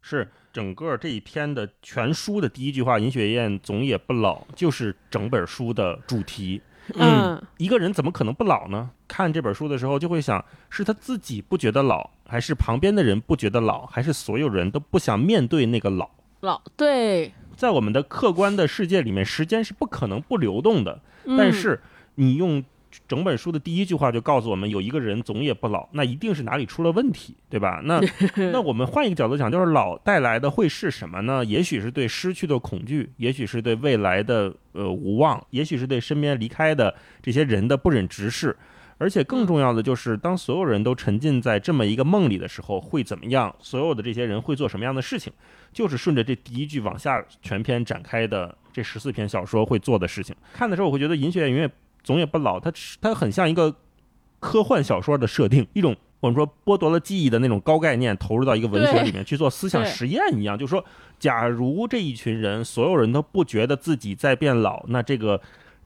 是。整个这一篇的全书的第一句话“银雪燕总也不老”，就是整本书的主题。嗯，一个人怎么可能不老呢？看这本书的时候，就会想：是他自己不觉得老，还是旁边的人不觉得老，还是所有人都不想面对那个老？老对，在我们的客观的世界里面，时间是不可能不流动的。但是你用。整本书的第一句话就告诉我们，有一个人总也不老，那一定是哪里出了问题，对吧？那 那我们换一个角度讲，就是老带来的会是什么呢？也许是对失去的恐惧，也许是对未来的呃无望，也许是对身边离开的这些人的不忍直视。而且更重要的就是，当所有人都沉浸在这么一个梦里的时候，会怎么样？所有的这些人会做什么样的事情？就是顺着这第一句往下全篇展开的这十四篇小说会做的事情。看的时候，我会觉得银学院永远。总也不老，它它很像一个科幻小说的设定，一种我们说剥夺了记忆的那种高概念，投入到一个文学里面去做思想实验一样。就是说，假如这一群人所有人都不觉得自己在变老，那这个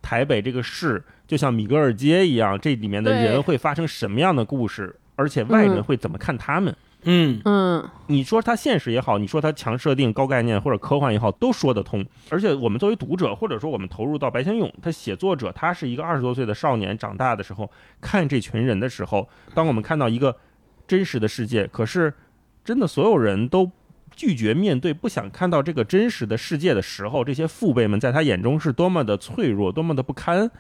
台北这个市就像米格尔街一样，这里面的人会发生什么样的故事？而且外人会怎么看他们？嗯嗯，你说它现实也好，你说它强设定高概念或者科幻也好，都说得通。而且我们作为读者，或者说我们投入到白先勇，他写作者，他是一个二十多岁的少年，长大的时候看这群人的时候，当我们看到一个真实的世界，可是真的所有人都拒绝面对，不想看到这个真实的世界的时候，这些父辈们在他眼中是多么的脆弱，多么的不堪。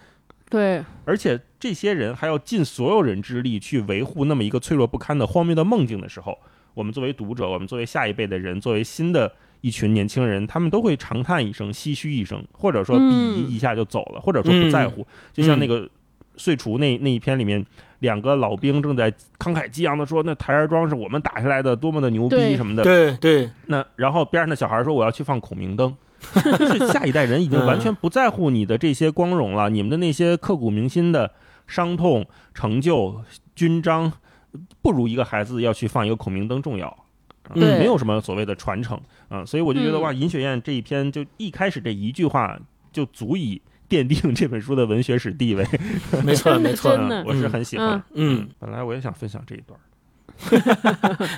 对，而且这些人还要尽所有人之力去维护那么一个脆弱不堪的荒谬的梦境的时候，我们作为读者，我们作为下一辈的人，作为新的一群年轻人，他们都会长叹一声，唏嘘一声，或者说鄙夷一下就走了，或者说不在乎。就像那个碎除那那一篇里面，两个老兵正在慷慨激昂的说：“那台儿庄是我们打下来的，多么的牛逼什么的。”对对。那然后边上的小孩说：“我要去放孔明灯。”就是下一代人已经完全不在乎你的这些光荣了，你们的那些刻骨铭心的伤痛、成就、勋章，不如一个孩子要去放一个孔明灯重要。对，没有什么所谓的传承啊，所以我就觉得哇，尹雪燕这一篇就一开始这一句话就足以奠定这本书的文学史地位。没错，没错，我是很喜欢。嗯，本来我也想分享这一段。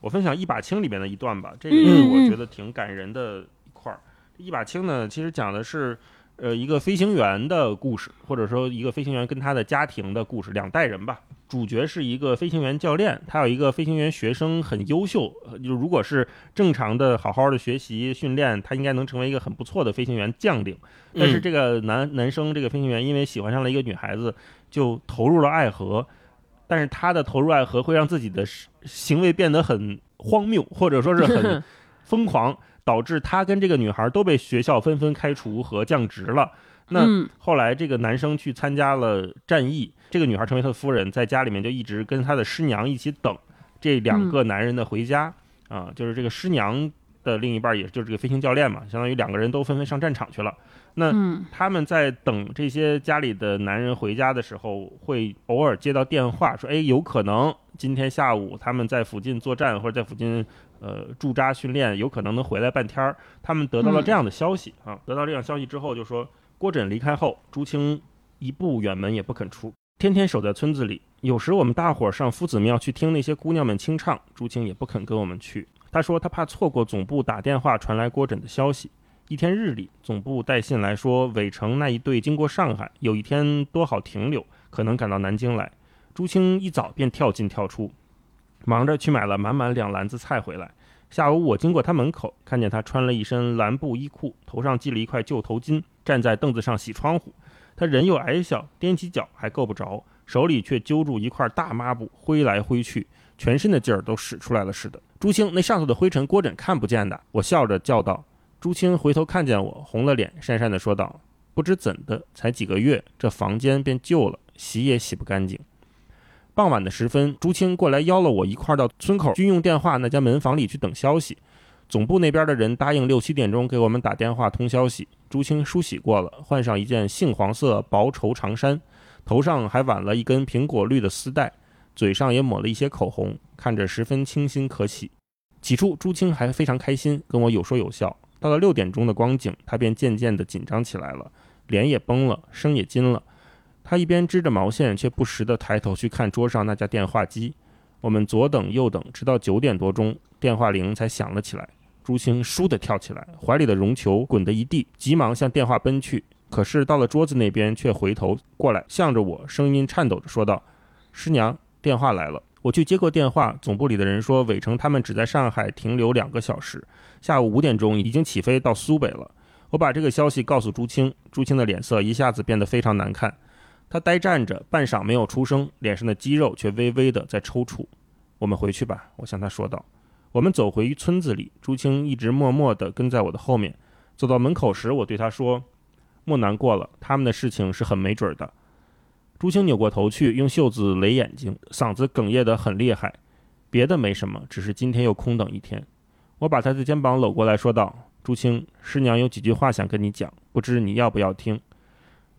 我分享《一把青》里面的一段吧，这个是我觉得挺感人的一块儿。一把青呢，其实讲的是，呃，一个飞行员的故事，或者说一个飞行员跟他的家庭的故事，两代人吧。主角是一个飞行员教练，他有一个飞行员学生很优秀，就如果是正常的好好的学习训练，他应该能成为一个很不错的飞行员将领。但是这个男男生这个飞行员因为喜欢上了一个女孩子，就投入了爱河。但是他的投入爱河会让自己的行为变得很荒谬，或者说是很 疯狂，导致他跟这个女孩都被学校纷纷开除和降职了。那后来这个男生去参加了战役，这个女孩成为他的夫人，在家里面就一直跟他的师娘一起等这两个男人的回家啊，就是这个师娘的另一半，也就是这个飞行教练嘛，相当于两个人都纷纷上战场去了。那他们在等这些家里的男人回家的时候，会偶尔接到电话，说：“哎，有可能今天下午他们在附近作战或者在附近呃驻扎训练，有可能能回来半天儿。”他们得到了这样的消息啊，得到这样消息之后，就说郭枕离开后，朱清一步远门也不肯出，天天守在村子里。有时我们大伙儿上夫子庙去听那些姑娘们清唱，朱清也不肯跟我们去。他说他怕错过总部打电话传来郭枕的消息。一天日里，总部带信来说，韦城那一队经过上海，有一天多好停留，可能赶到南京来。朱清一早便跳进跳出，忙着去买了满满两篮子菜回来。下午我经过他门口，看见他穿了一身蓝布衣裤，头上系了一块旧头巾，站在凳子上洗窗户。他人又矮小，踮起脚还够不着，手里却揪住一块大抹布，挥来挥去，全身的劲儿都使出来了似的。朱青，那上头的灰尘，郭枕看不见的。我笑着叫道。朱青回头看见我，红了脸，讪讪地说道：“不知怎的，才几个月，这房间便旧了，洗也洗不干净。”傍晚的时分，朱青过来邀了我一块儿到村口军用电话那家门房里去等消息。总部那边的人答应六七点钟给我们打电话通消息。朱青梳洗过了，换上一件杏黄色薄绸长衫，头上还挽了一根苹果绿的丝带，嘴上也抹了一些口红，看着十分清新可喜。起初朱青还非常开心，跟我有说有笑。到了六点钟的光景，他便渐渐地紧张起来了，脸也绷了，声也金了。他一边织着毛线，却不时地抬头去看桌上那架电话机。我们左等右等，直到九点多钟，电话铃才响了起来。朱青倏地跳起来，怀里的绒球滚得一地，急忙向电话奔去。可是到了桌子那边，却回头过来，向着我，声音颤抖着说道：“师娘，电话来了。”我去接过电话，总部里的人说，伟成他们只在上海停留两个小时，下午五点钟已经起飞到苏北了。我把这个消息告诉朱青，朱青的脸色一下子变得非常难看。他呆站着，半晌没有出声，脸上的肌肉却微微的在抽搐。我们回去吧，我向他说道。我们走回村子里，朱青一直默默地跟在我的后面。走到门口时，我对他说：“莫难过了，他们的事情是很没准的。”朱青扭过头去，用袖子勒眼睛，嗓子哽咽得很厉害。别的没什么，只是今天又空等一天。我把他的肩膀搂过来说道：“朱青，师娘有几句话想跟你讲，不知你要不要听？”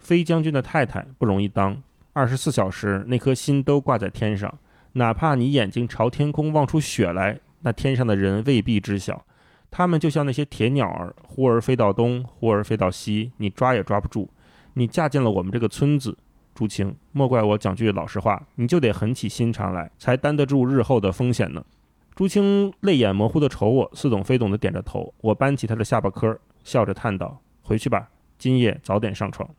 飞将军的太太不容易当，二十四小时那颗心都挂在天上，哪怕你眼睛朝天空望出雪来，那天上的人未必知晓。他们就像那些铁鸟儿，忽而飞到东，忽而飞到西，你抓也抓不住。你嫁进了我们这个村子，朱青，莫怪我讲句老实话，你就得狠起心肠来，才担得住日后的风险呢。朱青泪眼模糊地瞅我，似懂非懂地点着头。我扳起他的下巴颏，笑着叹道：“回去吧，今夜早点上床。”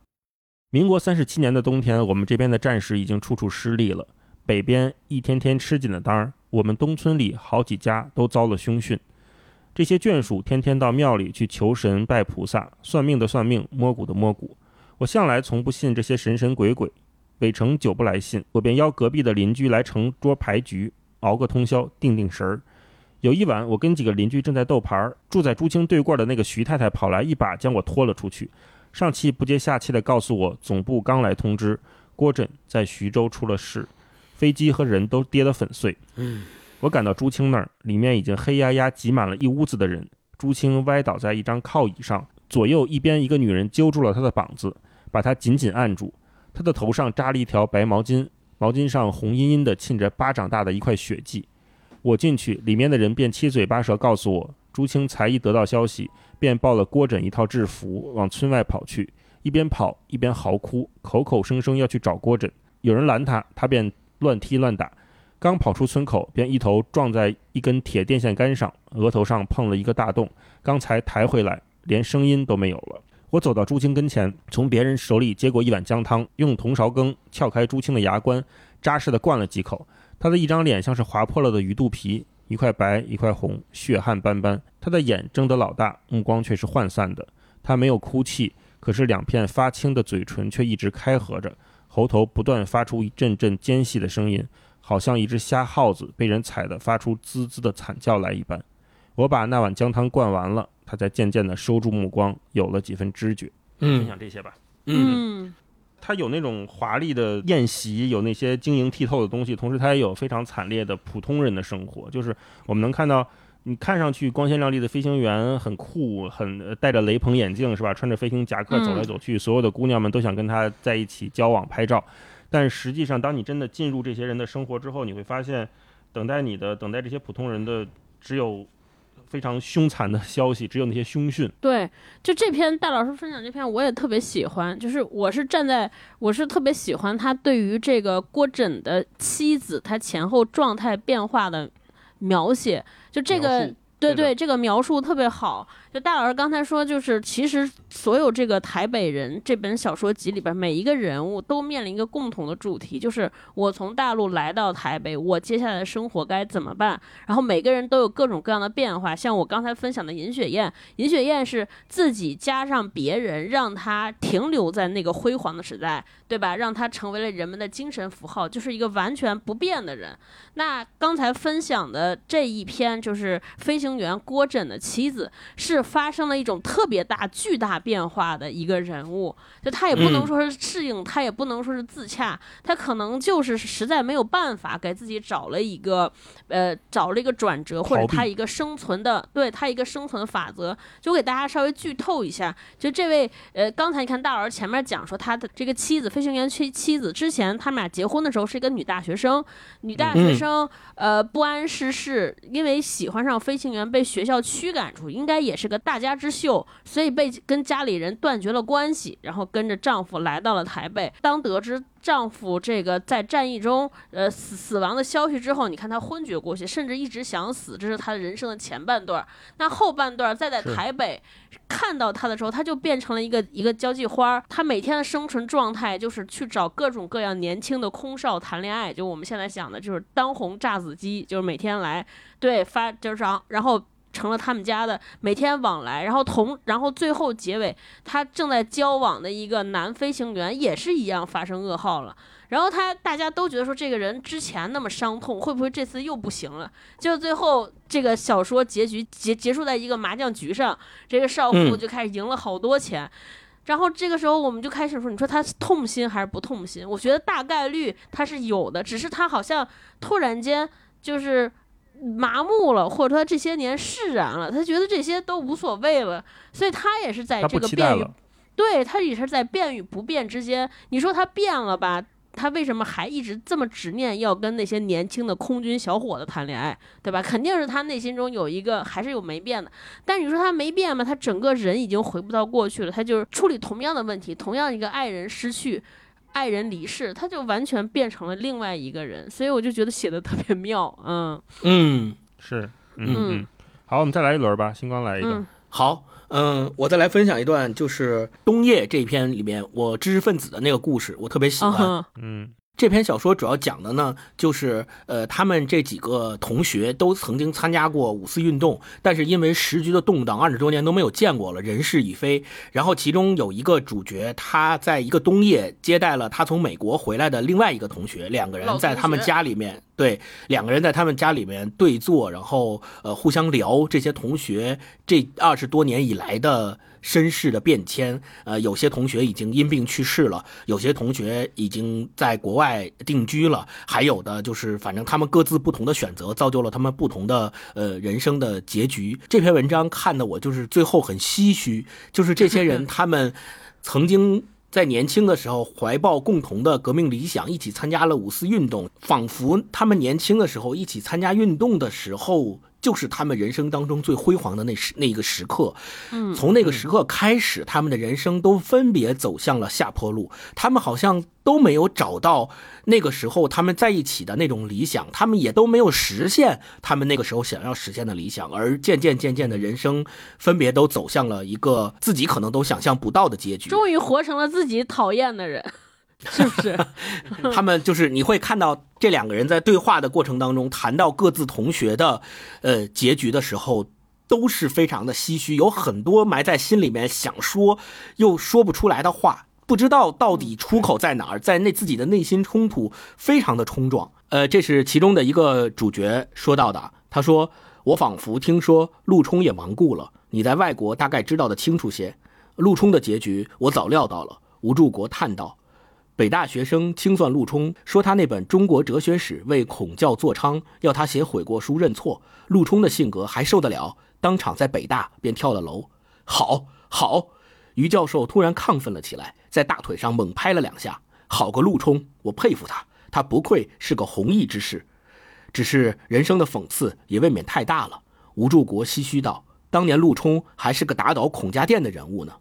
民国三十七年的冬天，我们这边的战士已经处处失利了。北边一天天吃紧的单儿，我们东村里好几家都遭了凶讯。这些眷属天天到庙里去求神拜菩萨，算命的算命，摸骨的摸骨。我向来从不信这些神神鬼鬼。北城久不来信，我便邀隔壁的邻居来成桌牌局，熬个通宵，定定神儿。有一晚，我跟几个邻居正在斗牌儿，住在朱青对过的那个徐太太跑来，一把将我拖了出去。上气不接下气地告诉我，总部刚来通知，郭枕在徐州出了事，飞机和人都跌得粉碎。我赶到朱青那儿，里面已经黑压压挤满了一屋子的人。朱青歪倒在一张靠椅上，左右一边一个女人揪住了他的膀子，把他紧紧按住。他的头上扎了一条白毛巾，毛巾上红殷殷的沁着巴掌大的一块血迹。我进去，里面的人便七嘴八舌告诉我，朱青才一得到消息。便抱了郭枕一套制服往村外跑去，一边跑一边嚎哭，口口声声要去找郭枕。有人拦他，他便乱踢乱打。刚跑出村口，便一头撞在一根铁电线杆上，额头上碰了一个大洞。刚才抬回来，连声音都没有了。我走到朱青跟前，从别人手里接过一碗姜汤，用铜勺羹撬开朱青的牙关，扎实的灌了几口。他的一张脸像是划破了的鱼肚皮。一块白，一块红，血汗斑斑。他的眼睁得老大，目光却是涣散的。他没有哭泣，可是两片发青的嘴唇却一直开合着，喉头不断发出一阵阵尖细的声音，好像一只瞎耗子被人踩得发出滋滋的惨叫来一般。我把那碗姜汤灌完了，他才渐渐地收住目光，有了几分知觉。嗯分享这些吧。嗯。他有那种华丽的宴席，有那些晶莹剔透的东西，同时他也有非常惨烈的普通人的生活。就是我们能看到，你看上去光鲜亮丽的飞行员很酷，很戴着雷朋眼镜是吧？穿着飞行夹克走来走去，所有的姑娘们都想跟他在一起交往拍照。但实际上，当你真的进入这些人的生活之后，你会发现，等待你的，等待这些普通人的，只有。非常凶残的消息，只有那些凶讯。对，就这篇戴老师分享这篇，我也特别喜欢。就是我是站在，我是特别喜欢他对于这个郭枕的妻子，他前后状态变化的描写。就这个。对对，这个描述特别好。就大老师刚才说，就是其实所有这个台北人这本小说集里边每一个人物都面临一个共同的主题，就是我从大陆来到台北，我接下来的生活该怎么办？然后每个人都有各种各样的变化。像我刚才分享的尹雪艳，尹雪艳是自己加上别人，让她停留在那个辉煌的时代，对吧？让她成为了人们的精神符号，就是一个完全不变的人。那刚才分享的这一篇就是飞行员郭枕的妻子，是发生了一种特别大、巨大变化的一个人物。就他也不能说是适应，他也不能说是自洽，他可能就是实在没有办法给自己找了一个，呃，找了一个转折，或者他一个生存的，对他一个生存法则。就给大家稍微剧透一下，就这位，呃，刚才你看大老师前面讲说他的这个妻子，飞行员妻妻子之前他们俩结婚的时候是一个女大学生，女大学生，呃，不谙世事，因为喜欢上飞行员被学校驱赶出，应该也是个大家之秀，所以被跟家里人断绝了关系，然后。跟着丈夫来到了台北。当得知丈夫这个在战役中呃死死亡的消息之后，你看她昏厥过去，甚至一直想死。这是她人生的前半段。那后半段再在台北看到他的时候，她就变成了一个一个交际花。她每天的生存状态就是去找各种各样年轻的空少谈恋爱。就我们现在想的，就是当红炸子鸡，就是每天来对发就是然然后。成了他们家的每天往来，然后同然后最后结尾，他正在交往的一个男飞行员也是一样发生噩耗了。然后他大家都觉得说这个人之前那么伤痛，会不会这次又不行了？就最后这个小说结局结结束在一个麻将局上，这个少妇就开始赢了好多钱。然后这个时候我们就开始说，你说他痛心还是不痛心？我觉得大概率他是有的，只是他好像突然间就是。麻木了，或者说他这些年释然了，他觉得这些都无所谓了，所以他也是在这个变与，对他也是在变与不变之间。你说他变了吧？他为什么还一直这么执念要跟那些年轻的空军小伙子谈恋爱，对吧？肯定是他内心中有一个还是有没变的。但你说他没变吗？他整个人已经回不到过去了，他就是处理同样的问题，同样一个爱人失去。爱人离世，他就完全变成了另外一个人，所以我就觉得写的特别妙，嗯。嗯。是嗯嗯，好，我们再来一轮吧，星光来一个，好，嗯，我再来分享一段，就是冬夜这篇里面我知识分子的那个故事，我特别喜欢，嗯。这篇小说主要讲的呢，就是呃，他们这几个同学都曾经参加过五四运动，但是因为时局的动荡，二十多年都没有见过了，人事已非。然后其中有一个主角，他在一个冬夜接待了他从美国回来的另外一个同学，两个人在他们家里面，对，两个人在他们家里面对坐，然后呃互相聊这些同学这二十多年以来的。身世的变迁，呃，有些同学已经因病去世了，有些同学已经在国外定居了，还有的就是，反正他们各自不同的选择，造就了他们不同的呃人生的结局。这篇文章看的我就是最后很唏嘘，就是这些人 他们曾经在年轻的时候怀抱共同的革命理想，一起参加了五四运动，仿佛他们年轻的时候一起参加运动的时候。就是他们人生当中最辉煌的那时那个时刻，嗯，从那个时刻开始，他们的人生都分别走向了下坡路。他们好像都没有找到那个时候他们在一起的那种理想，他们也都没有实现他们那个时候想要实现的理想，而渐渐渐渐的人生分别都走向了一个自己可能都想象不到的结局。终于活成了自己讨厌的人。是不是？他们就是你会看到这两个人在对话的过程当中谈到各自同学的，呃，结局的时候，都是非常的唏嘘，有很多埋在心里面想说又说不出来的话，不知道到底出口在哪儿，在那自己的内心冲突非常的冲撞。呃，这是其中的一个主角说到的，他说：“我仿佛听说陆冲也亡故了，你在外国大概知道的清楚些。陆冲的结局我早料到了。”吴柱国叹道。北大学生清算陆冲，说他那本《中国哲学史》为孔教作娼，要他写悔过书认错。陆冲的性格还受得了，当场在北大便跳了楼。好，好，于教授突然亢奋了起来，在大腿上猛拍了两下。好个陆冲，我佩服他，他不愧是个弘毅之士。只是人生的讽刺也未免太大了。吴柱国唏嘘道：“当年陆冲还是个打倒孔家店的人物呢。”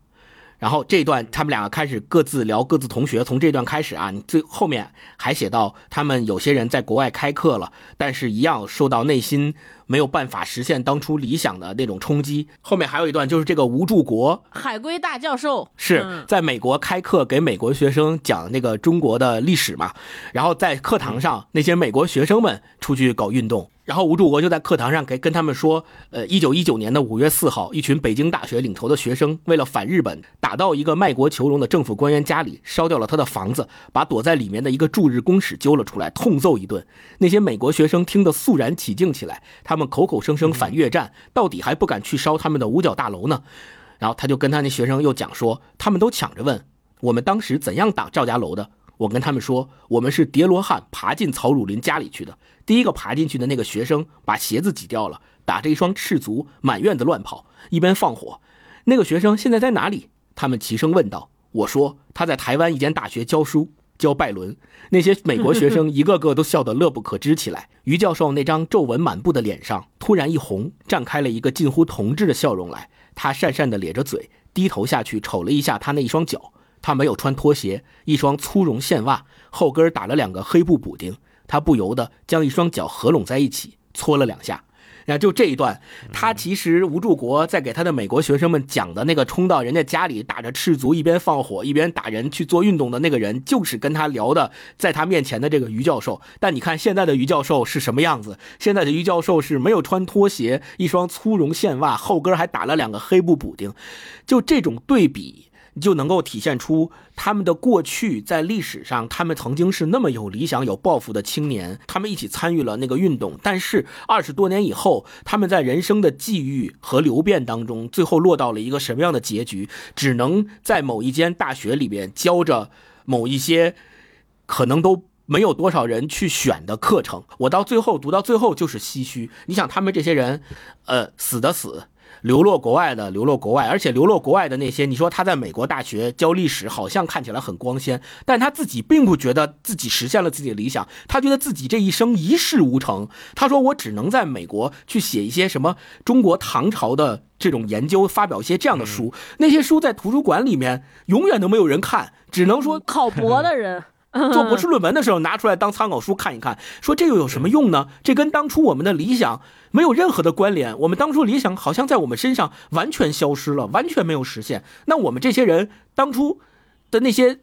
然后这段他们两个开始各自聊各自同学，从这段开始啊，你最后面还写到他们有些人在国外开课了，但是一样受到内心没有办法实现当初理想的那种冲击。后面还有一段就是这个吴柱国，海归大教授是在美国开课给美国学生讲那个中国的历史嘛，然后在课堂上那些美国学生们出去搞运动。然后吴祝国就在课堂上给跟他们说，呃，一九一九年的五月四号，一群北京大学领头的学生为了反日本，打到一个卖国求荣的政府官员家里，烧掉了他的房子，把躲在里面的一个驻日公使揪了出来，痛揍一顿。那些美国学生听得肃然起敬起来，他们口口声声反越战，到底还不敢去烧他们的五角大楼呢。然后他就跟他那学生又讲说，他们都抢着问我们当时怎样打赵家楼的。我跟他们说，我们是叠罗汉爬进曹汝霖家里去的。第一个爬进去的那个学生把鞋子挤掉了，打着一双赤足满院子乱跑，一边放火。那个学生现在在哪里？他们齐声问道。我说他在台湾一间大学教书，教拜伦。那些美国学生 一个个都笑得乐不可支起来。于教授那张皱纹满布的脸上突然一红，绽开了一个近乎同志的笑容来。他讪讪地咧着嘴，低头下去瞅了一下他那一双脚。他没有穿拖鞋，一双粗绒线袜，后跟打了两个黑布补丁。他不由得将一双脚合拢在一起，搓了两下。那就这一段，他其实吴祝国在给他的美国学生们讲的那个冲到人家家里打着赤足，一边放火一边打人去做运动的那个人，就是跟他聊的，在他面前的这个于教授。但你看现在的于教授是什么样子？现在的于教授是没有穿拖鞋，一双粗绒线袜，后跟还打了两个黑布补丁。就这种对比。就能够体现出他们的过去，在历史上，他们曾经是那么有理想、有抱负的青年，他们一起参与了那个运动。但是二十多年以后，他们在人生的际遇和流变当中，最后落到了一个什么样的结局？只能在某一间大学里边教着某一些可能都没有多少人去选的课程。我到最后读到最后就是唏嘘。你想，他们这些人，呃，死的死。流落国外的，流落国外，而且流落国外的那些，你说他在美国大学教历史，好像看起来很光鲜，但他自己并不觉得自己实现了自己的理想，他觉得自己这一生一事无成。他说：“我只能在美国去写一些什么中国唐朝的这种研究，发表一些这样的书。那些书在图书馆里面永远都没有人看，只能说考博的人。”做博士论文的时候拿出来当参考书看一看，说这又有什么用呢？这跟当初我们的理想没有任何的关联。我们当初理想好像在我们身上完全消失了，完全没有实现。那我们这些人当初的那些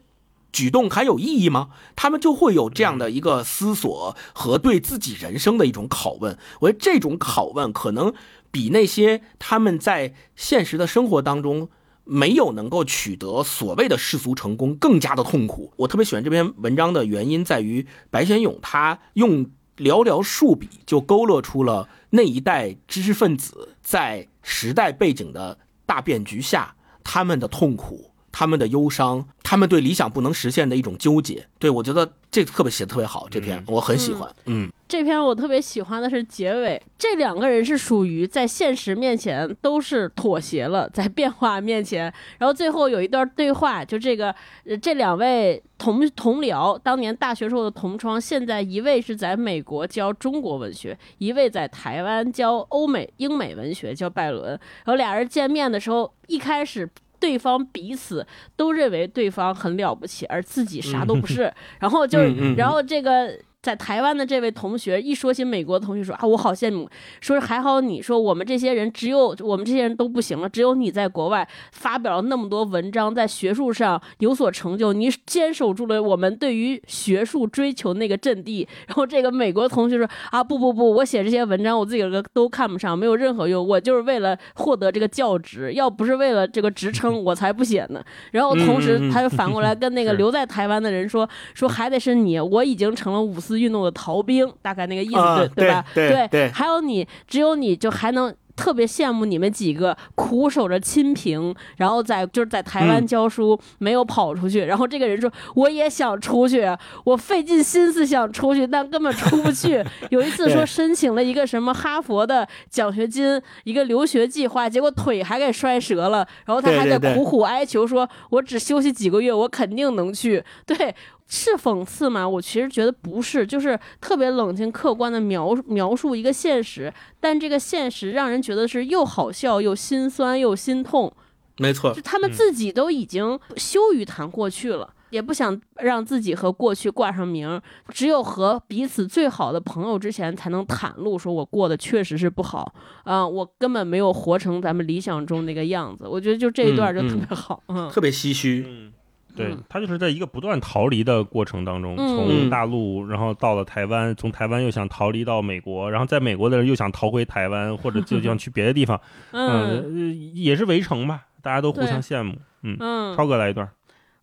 举动还有意义吗？他们就会有这样的一个思索和对自己人生的一种拷问。我觉得这种拷问可能比那些他们在现实的生活当中。没有能够取得所谓的世俗成功，更加的痛苦。我特别喜欢这篇文章的原因在于，白先勇他用寥寥数笔就勾勒出了那一代知识分子在时代背景的大变局下他们的痛苦、他们的忧伤、他们对理想不能实现的一种纠结。对我觉得这特别写的特别好，这篇我很喜欢。嗯。这篇我特别喜欢的是结尾，这两个人是属于在现实面前都是妥协了，在变化面前，然后最后有一段对话，就这个这两位同同僚，当年大学时候的同窗，现在一位是在美国教中国文学，一位在台湾教欧美英美文学，叫拜伦。然后俩人见面的时候，一开始对方彼此都认为对方很了不起，而自己啥都不是，然后就然后这个。在台湾的这位同学一说起美国的同学说啊，我好羡慕，说是还好你说我们这些人只有我们这些人都不行了，只有你在国外发表了那么多文章，在学术上有所成就，你坚守住了我们对于学术追求那个阵地。然后这个美国同学说啊，不不不，我写这些文章我自己个都看不上，没有任何用，我就是为了获得这个教职，要不是为了这个职称，我才不写呢。然后同时他又反过来跟那个留在台湾的人说说还得是你，我已经成了五。运动的逃兵，大概那个意思，对对吧？对对，还有你，只有你就还能。特别羡慕你们几个苦守着清贫，然后在就是在台湾教书，没有跑出去。然后这个人说：“我也想出去，我费尽心思想出去，但根本出不去。”有一次说申请了一个什么哈佛的奖学金，一个留学计划，结果腿还给摔折了。然后他还在苦苦哀求说：“我只休息几个月，我肯定能去。”对。是讽刺吗？我其实觉得不是，就是特别冷静客观的描描述一个现实，但这个现实让人觉得是又好笑又心酸又心痛。没错，就他们自己都已经羞于谈过去了，也不想让自己和过去挂上名，只有和彼此最好的朋友之前才能袒露，说我过得确实是不好啊，我根本没有活成咱们理想中那个样子。我觉得就这一段就特别好，嗯，特别唏嘘。对嗯他就是在一个不断逃离的过程当中，嗯从大陆然后到了台湾，从台湾又想逃离到美国，然后在美国的人又想逃回台湾，或者就想去别的地方，嗯嗯，也是围城吧，大家都互相羡慕。嗯，嗯，超哥来一段。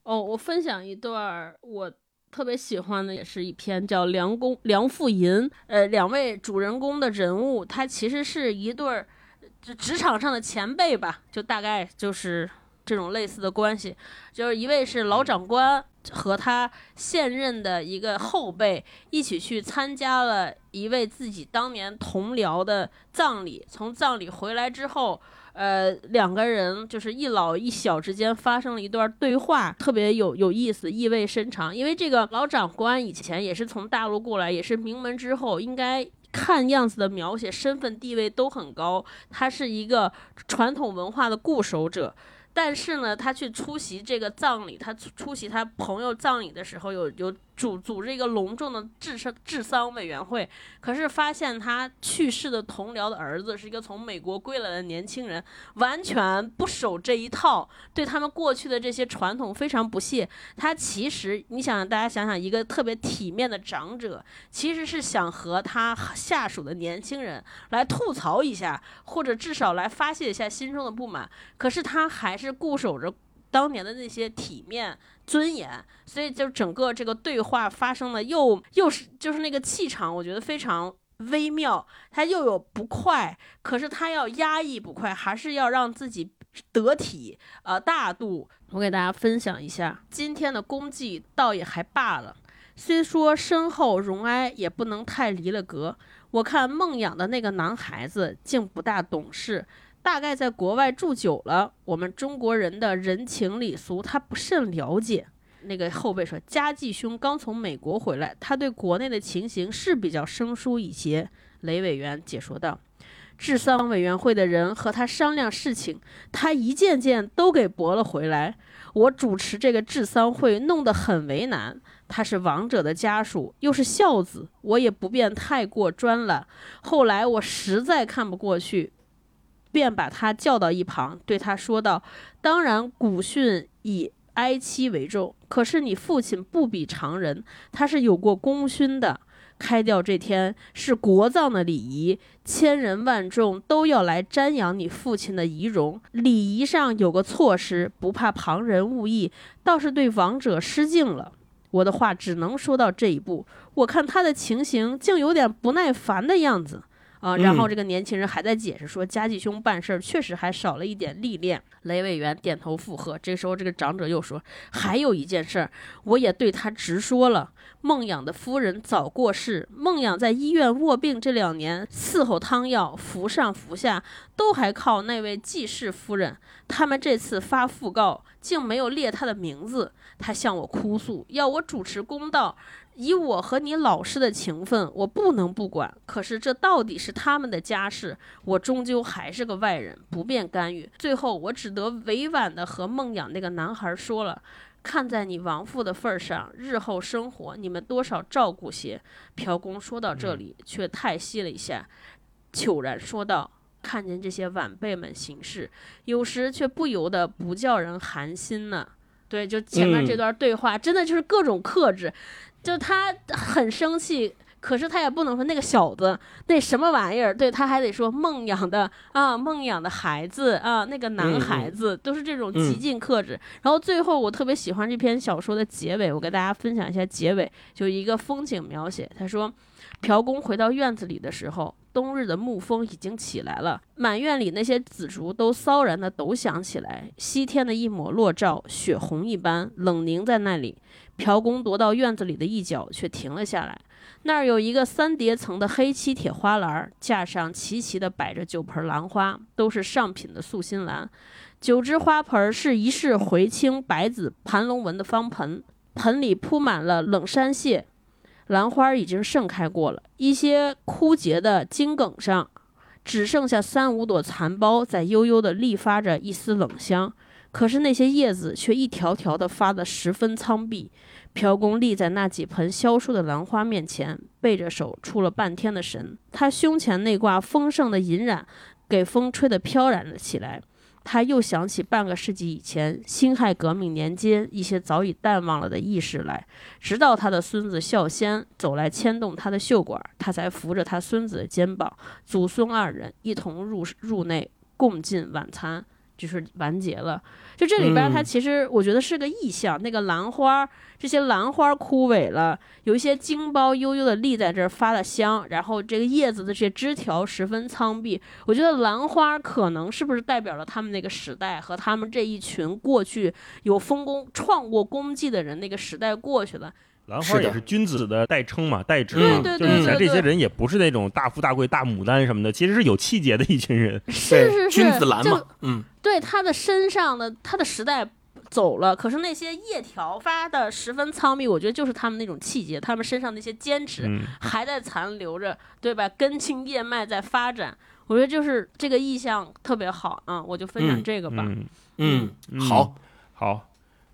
哦，我分享一段我特别喜欢的，也是一篇叫《梁公梁父吟》。呃，两位主人公的人物，他其实是一对儿就职场上的前辈吧，就大概就是这种类似的关系。就是一位是老长官和他现任的一个后辈一起去参加了一位自己当年同僚的葬礼，从葬礼回来之后。呃，两个人就是一老一小之间发生了一段对话，特别有有意思，意味深长。因为这个老长官以前也是从大陆过来，也是名门之后，应该看样子的描写身份地位都很高。他是一个传统文化的固守者。但是呢，他去出席这个葬礼，他出席他朋友葬礼的时候，有有组组织一个隆重的治丧治丧委员会，可是发现他去世的同僚的儿子是一个从美国归来的年轻人，完全不守这一套，对他们过去的这些传统非常不屑。他其实，你想，大家想想，一个特别体面的长者，其实是想和他下属的年轻人来吐槽一下，或者至少来发泄一下心中的不满。可是他还是固守着当年的那些体面尊严，所以就整个这个对话发生的又又是就是那个气场，我觉得非常。微妙，他又有不快，可是他要压抑不快，还是要让自己得体，呃，大度。我给大家分享一下今天的功绩，倒也还罢了。虽说身后荣哀，也不能太离了格。我看梦养的那个男孩子竟不大懂事，大概在国外住久了，我们中国人的人情礼俗他不甚了解。那个后辈说，家继兄刚从美国回来，他对国内的情形是比较生疏一些。雷委员解说道。治丧委员会的人和他商量事情，他一件件都给驳了回来。我主持这个治丧会，弄得很为难。他是亡者的家属，又是孝子，我也不便太过专揽。后来我实在看不过去，便把他叫到一旁，对他说道：“当然，古训以哀戚为重，可是你父亲不比常人，他是有过功勋的。”开吊这天是国葬的礼仪，千人万众都要来瞻仰你父亲的遗容。礼仪上有个措施，不怕旁人误意，倒是对亡者失敬了。我的话只能说到这一步。我看他的情形，竟有点不耐烦的样子啊。然后这个年轻人还在解释说，家继兄办事儿确实还少了一点历练。雷委员点头附和。这时候，这个长者又说：“还有一件事儿，我也对他直说了。孟养的夫人早过世，孟养在医院卧病这两年，伺候汤药，服上服下，都还靠那位季氏夫人。他们这次发讣告，竟没有列他的名字。他向我哭诉，要我主持公道。以我和你老师的情分，我不能不管。可是这到底是他们的家事，我终究还是个外人，不便干预。最后，我只得委婉地和孟养那个男孩说了。看在你亡父的份儿上，日后生活你们多少照顾些。朴公说到这里，却叹息了一下，悄然说道：“看见这些晚辈们行事，有时却不由得不叫人寒心呢。”对，就前面这段对话，真的就是各种克制。就他很生气，可是他也不能说那个小子那什么玩意儿，对他还得说梦养的啊，梦养的孩子啊，那个男孩子、都是这种极尽克制。然后最后我特别喜欢这篇小说的结尾，我给大家分享一下结尾，就一个风景描写。他说，朴公回到院子里的时候。冬日的暮风已经起来了，满院里那些紫竹都骚然的抖响起来。西天的一抹落照，血红一般，冷凝在那里。朴公踱到院子里的一角，却停了下来。那儿有一个三叠层的黑漆铁花篮，架上齐齐地摆着九盆兰花，都是上品的素心兰。九只花盆是一式回青白紫盘龙纹的方盆，盆里铺满了冷山蟹。兰花已经盛开过了，一些枯竭的茎梗上，只剩下三五朵残苞在悠悠地立发着一丝冷香。可是那些叶子却一条条地发得十分苍碧。朴公立在那几盆消瘦的兰花面前，背着手出了半天的神。他胸前那挂丰盛的银染，给风吹得飘然了起来。他又想起半个世纪以前辛亥革命年间一些早已淡忘了的轶事来。直到他的孙子孝先走来牵动他的袖管，他才扶着他孙子的肩膀，祖孙二人一同入入内共进晚餐。就是完结了，就这里边它其实我觉得是个意象。那个兰花，这些兰花枯萎了，有一些茎苞悠悠的立在这儿发了香，然后这个叶子的这些枝条十分苍碧。我觉得兰花可能是不是代表了他们那个时代和他们这一群过去有丰功创过功绩的人那个时代过去了。兰花也是君子的代称嘛，代指嘛，就以前这些人也不是那种大富大贵、大牡丹什么的，其实是有气节的一群人。是是是，君子兰嘛，嗯，对他的身上的他的时代走了，可是那些叶条发的十分苍密，我觉得就是他们那种气节，他们身上那些坚持还在残留着，对吧？根茎叶脉在发展，我觉得就是这个意象特别好啊，我就分享这个吧。嗯，好，好。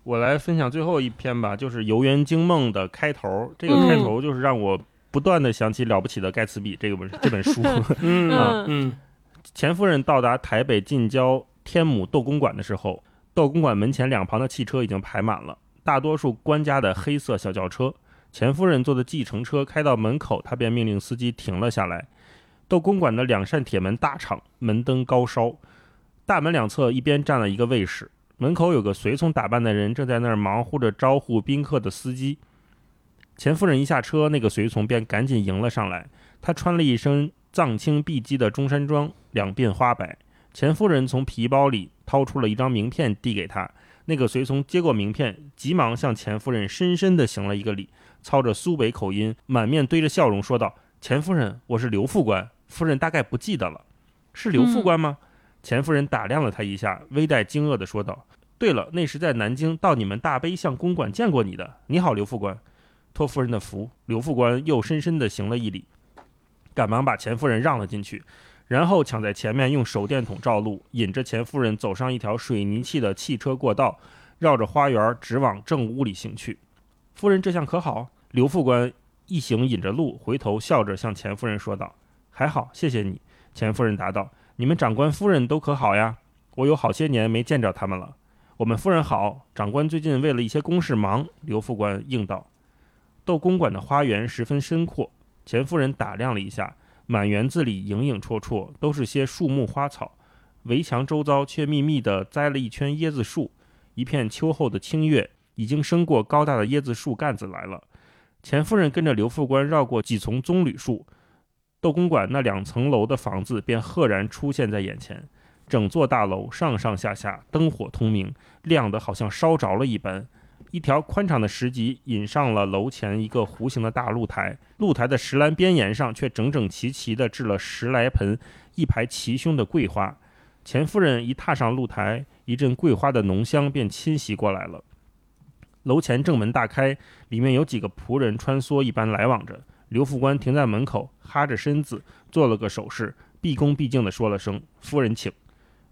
我来分享最后一篇吧，就是《游园惊梦》的开头。这个开头就是让我不断的想起《了不起的盖茨比》这个本 这本书。嗯嗯。钱夫人到达台北近郊天母斗公馆的时候，斗公馆门前两旁的汽车已经排满了，大多数官家的黑色小轿车。钱夫人坐的计程车开到门口，她便命令司机停了下来。斗公馆的两扇铁门大敞，门灯高烧，大门两侧一边站了一个卫士。门口有个随从打扮的人，正在那儿忙乎着招呼宾客的司机。钱夫人一下车，那个随从便赶紧迎了上来。他穿了一身藏青碧鸡的中山装，两鬓花白。钱夫人从皮包里掏出了一张名片，递给他。那个随从接过名片，急忙向钱夫人深深地行了一个礼，操着苏北口音，满面堆着笑容说道：“钱夫人，我是刘副官。夫人大概不记得了，是刘副官吗？”钱夫人打量了他一下，微带惊愕地说道：“对了，那时在南京到你们大悲巷公馆见过你的。你好，刘副官，托夫人的福。”刘副官又深深地行了一礼，赶忙把钱夫人让了进去，然后抢在前面用手电筒照路，引着钱夫人走上一条水泥砌的汽车过道，绕着花园直往正屋里行去。夫人这下可好？刘副官一行引着路，回头笑着向钱夫人说道：“还好，谢谢你。”钱夫人答道。你们长官夫人都可好呀？我有好些年没见着他们了。我们夫人好，长官最近为了一些公事忙。刘副官应道。窦公馆的花园十分深阔，钱夫人打量了一下，满园子里影影绰绰都是些树木花草，围墙周遭却密密地栽了一圈椰子树。一片秋后的清月已经升过高大的椰子树干子来了。钱夫人跟着刘副官绕过几丛棕榈树。窦公馆那两层楼的房子便赫然出现在眼前，整座大楼上上下下灯火通明，亮得好像烧着了一般。一条宽敞的石级引上了楼前一个弧形的大露台，露台的石栏边沿上却整整齐齐地置了十来盆一排齐胸的桂花。钱夫人一踏上露台，一阵桂花的浓香便侵袭过来了。楼前正门大开，里面有几个仆人穿梭一般来往着。刘副官停在门口，哈着身子做了个手势，毕恭毕敬地说了声“夫人请”。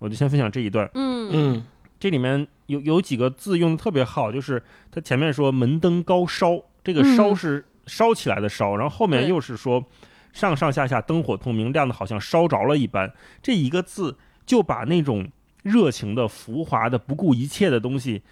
我就先分享这一段。嗯嗯，这里面有有几个字用的特别好，就是他前面说“门灯高烧”，这个“烧”是烧起来的烧，然后后面又是说“上上下下灯火通明，亮的好像烧着了一般”。这一个字就把那种热情的、浮华的、不顾一切的东西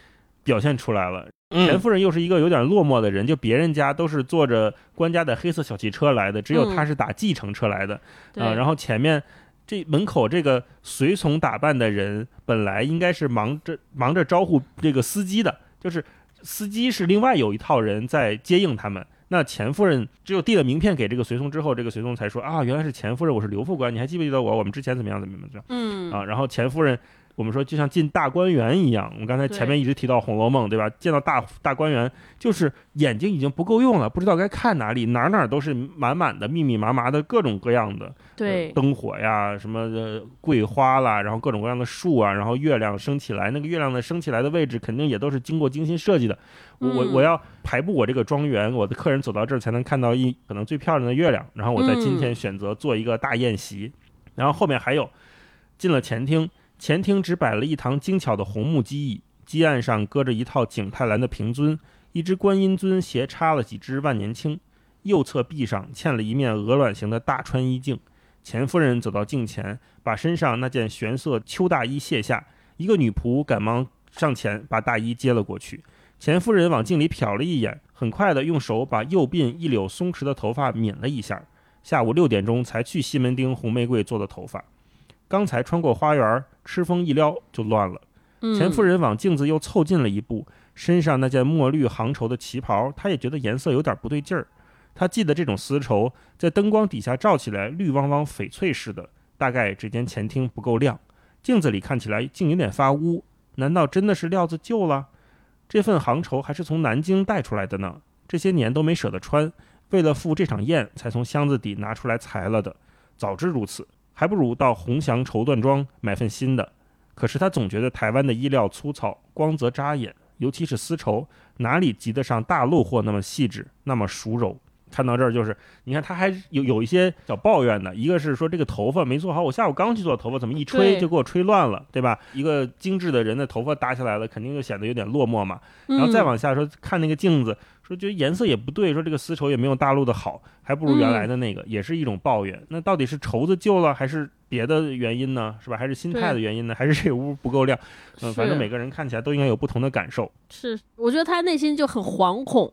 表现出来了。钱夫人又是一个有点落寞的人，就别人家都是坐着官家的黑色小汽车来的，只有她是打计程车来的啊。然后前面这门口这个随从打扮的人，本来应该是忙着忙着招呼这个司机的，就是司机是另外有一套人在接应他们。那钱夫人只有递了名片给这个随从之后，这个随从才说啊，原来是钱夫人，我是刘副官，你还记不记得我？我们之前怎么样怎么样怎么样？嗯啊，然后钱夫人。我们说，就像进大观园一样。我们刚才前面一直提到《红楼梦》，对吧？见到大大观园，就是眼睛已经不够用了，不知道该看哪里，哪哪都是满满的、密密麻麻的各种各样的对灯火呀，什么桂花啦，然后各种各样的树啊，然后月亮升起来，那个月亮的升起来的位置肯定也都是经过精心设计的。我我要排布我这个庄园，我的客人走到这儿才能看到一可能最漂亮的月亮。然后我在今天选择做一个大宴席，然后后面还有进了前厅。前厅只摆了一堂精巧的红木机椅，机案上搁着一套景泰蓝的平尊，一只观音尊斜插了几只万年青，右侧壁上嵌了一面鹅卵形的大穿衣镜。钱夫人走到镜前，把身上那件玄色秋大衣卸下，一个女仆赶忙上前把大衣接了过去。钱夫人往镜里瞟了一眼，很快的用手把右鬓一绺松弛的头发抿了一下。下午六点钟才去西门町红玫瑰做的头发，刚才穿过花园，吃风一撩就乱了。钱夫人往镜子又凑近了一步，身上那件墨绿杭绸的旗袍，她也觉得颜色有点不对劲儿。她记得这种丝绸在灯光底下照起来绿汪汪、翡翠似的，大概这间前厅不够亮，镜子里看起来竟有点发乌。难道真的是料子旧了？这份杭绸还是从南京带出来的呢，这些年都没舍得穿，为了赴这场宴才从箱子底拿出来裁了的。早知如此，还不如到鸿祥绸缎庄买份新的。可是他总觉得台湾的衣料粗糙，光泽扎眼，尤其是丝绸，哪里及得上大陆货那么细致，那么熟柔。看到这儿就是，你看他还有有一些小抱怨的，一个是说这个头发没做好，我下午刚去做头发，怎么一吹就给我吹乱了，对吧？一个精致的人的头发打起来了，肯定就显得有点落寞嘛。然后再往下说，看那个镜子，说觉得颜色也不对，说这个丝绸也没有大陆的好，还不如原来的那个，也是一种抱怨。那到底是绸子旧了，还是别的原因呢？是吧？还是心态的原因呢？还是这屋不够亮？嗯，反正每个人看起来都应该有不同的感受。是，我觉得他内心就很惶恐。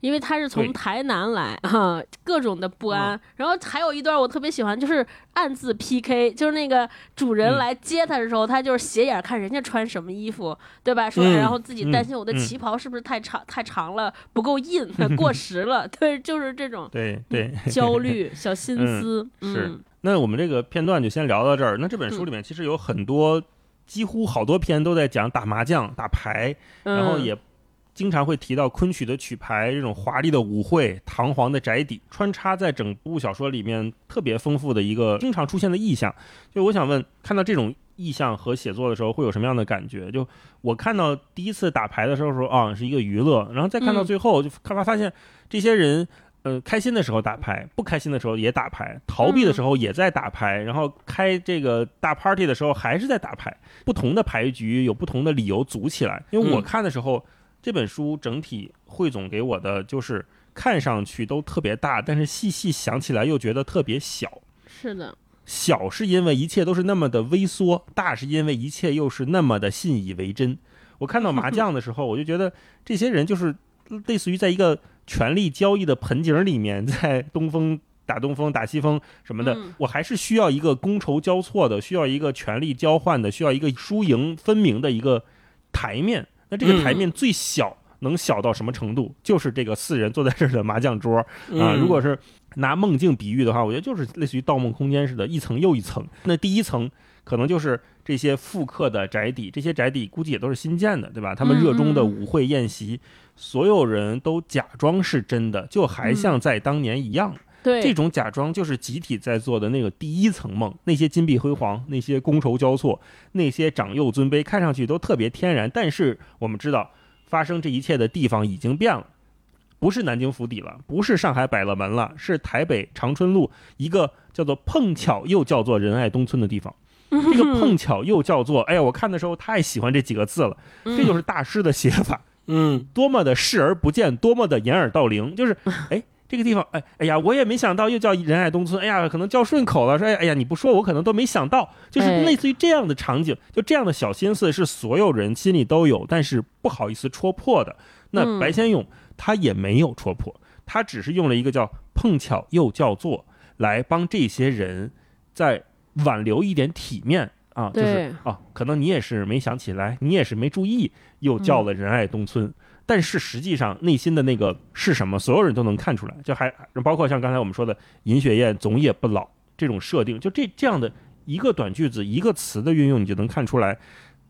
因为他是从台南来啊，各种的不安。然后还有一段我特别喜欢，就是暗自 PK，就是那个主人来接他的时候，他就是斜眼看人家穿什么衣服，对吧？说然后自己担心我的旗袍是不是太长太长了，不够硬，过时了。对，就是这种对对焦虑 小心思。是。那我们这个片段就先聊到这儿。那这本书里面其实有很多，几乎好多篇都在讲打麻将、打牌，然后也。经常会提到昆曲的曲牌，这种华丽的舞会、堂皇的宅邸，穿插在整部小说里面特别丰富的一个经常出现的意象。就我想问，看到这种意象和写作的时候，会有什么样的感觉？就我看到第一次打牌的时候说啊，是一个娱乐，然后再看到最后，就看发发现这些人，呃，开心的时候打牌，不开心的时候也打牌，逃避的时候也在打牌，然后开这个大 party 的时候还是在打牌。不同的牌局有不同的理由组起来。因为我看的时候。这本书整体汇总给我的就是看上去都特别大，但是细细想起来又觉得特别小。是的，小是因为一切都是那么的微缩，大是因为一切又是那么的信以为真。我看到麻 将的时候，我就觉得这些人就是类似于在一个权力交易的盆景里面，在东风打东风打西风什么的，我还是需要一个觥筹交错的，需要一个权力交换的，需要一个输赢分明的一个台面。那这个台面最小能小到什么程度？就是这个四人坐在这儿的麻将桌啊。如果是拿梦境比喻的话，我觉得就是类似于《盗梦空间》似的，一层又一层。那第一层可能就是这些复刻的宅邸，这些宅邸估计也都是新建的，对吧？他们热衷的舞会宴席，所有人都假装是真的，就还像在当年一样。对，这种假装就是集体在做的那个第一层梦，那些金碧辉煌，那些觥筹交错，那些长幼尊卑，看上去都特别天然。但是我们知道，发生这一切的地方已经变了，不是南京府邸了，不是上海百乐门了，是台北长春路一个叫做碰巧又叫做仁爱东村的地方。这个碰巧又叫做，哎呀，我看的时候太喜欢这几个字了，这就是大师的写法，嗯，多么的视而不见，多么的掩耳盗铃，就是 哎。这个地方，哎，哎呀，我也没想到又叫仁爱东村，哎呀，可能叫顺口了，说，哎呀，你不说我可能都没想到，就是类似于这样的场景，就这样的小心思是所有人心里都有，但是不好意思戳破的。那白先勇他也没有戳破，他只是用了一个叫碰巧又叫做来帮这些人再挽留一点体面啊，就是啊，可能你也是没想起来，你也是没注意，又叫了仁爱东村。但是实际上内心的那个是什么，所有人都能看出来。就还包括像刚才我们说的“尹雪艳总也不老”这种设定，就这这样的一个短句子、一个词的运用，你就能看出来，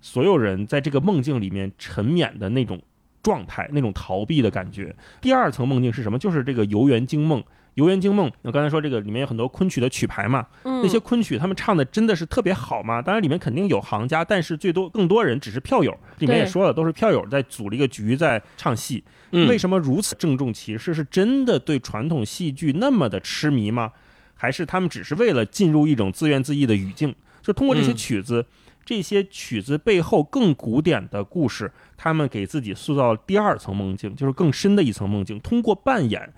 所有人在这个梦境里面沉湎的那种状态、那种逃避的感觉。第二层梦境是什么？就是这个游园惊梦。游园惊梦，我刚才说这个里面有很多昆曲的曲牌嘛，那些昆曲他们唱的真的是特别好吗？当然里面肯定有行家，但是最多更多人只是票友。里面也说了，都是票友在组了一个局在唱戏。为什么如此郑重其事？是真的对传统戏剧那么的痴迷吗？还是他们只是为了进入一种自怨自艾的语境？就通过这些曲子，这些曲子背后更古典的故事，他们给自己塑造第二层梦境，就是更深的一层梦境。通过扮演。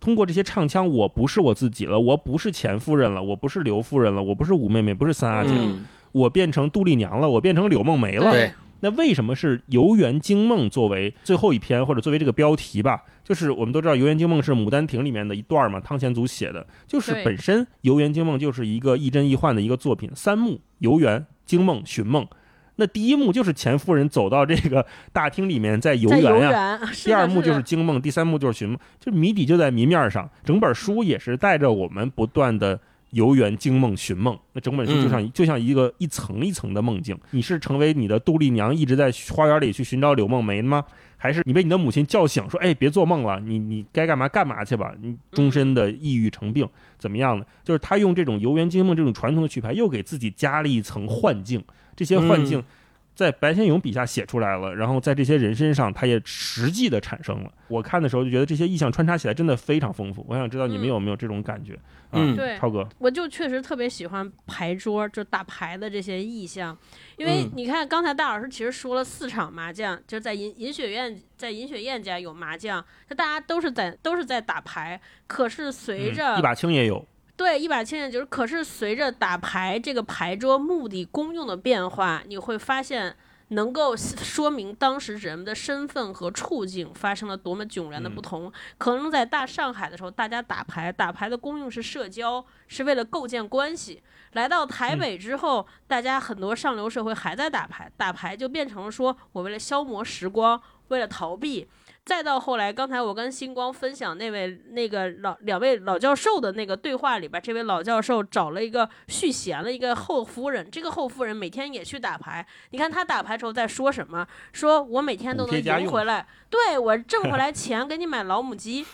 通过这些唱腔，我不是我自己了，我不是钱夫人了，我不是刘夫人了，我不是五妹妹，不是三阿姐，我变成杜丽娘了，我变成柳梦梅了。对，那为什么是《游园惊梦》作为最后一篇，或者作为这个标题吧？就是我们都知道，《游园惊梦》是《牡丹亭》里面的一段嘛，汤显祖写的。就是本身《游园惊梦》就是一个亦真亦幻的一个作品，三幕：游园、惊梦、寻梦。那第一幕就是钱夫人走到这个大厅里面在游园呀、园，第二幕就是惊梦，第三幕就是寻梦，就谜底就在谜面上。整本书也是带着我们不断的游园、惊梦、寻梦。那整本书就像、就像一个一层一层的梦境。你是成为你的杜丽娘，一直在花园里去寻找柳梦梅吗？还是你被你的母亲叫醒，说：“哎，别做梦了，你你该干嘛干嘛去吧。”你终身的抑郁成病，怎么样呢？就是他用这种游园惊梦这种传统的曲牌，又给自己加了一层幻境。这些幻境在白先勇笔下写出来了，然后在这些人身上，他也实际的产生了。我看的时候就觉得这些意象穿插起来真的非常丰富。我想知道你们嗯有没有这种感觉？啊嗯对超哥，我就确实特别喜欢牌桌，就打牌的这些意象，因为嗯你看刚才大老师其实说了四场麻将，就是在银银雪院，在银雪苑家有麻将，就大家都是在都是在打牌，可是随着、嗯一把青也有，对，一把青眼就是，可是随着打牌这个牌桌目的功用的变化，你会发现能够说明当时人们的身份和处境发生了多么迥然的不同。可能在大上海的时候，大家打牌，打牌的功用是社交，是为了构建关系。来到台北之后，大家很多上流社会还在打牌，打牌就变成了说我为了消磨时光，为了逃避。再到后来，刚才我跟星光分享那位那个老两位老教授的那个对话里边，这位老教授找了一个续弦了一个后夫人，这个后夫人每天也去打牌。你看他打牌时候在说什么？说我每天都能赢回来，对我挣回来钱给你买老母鸡。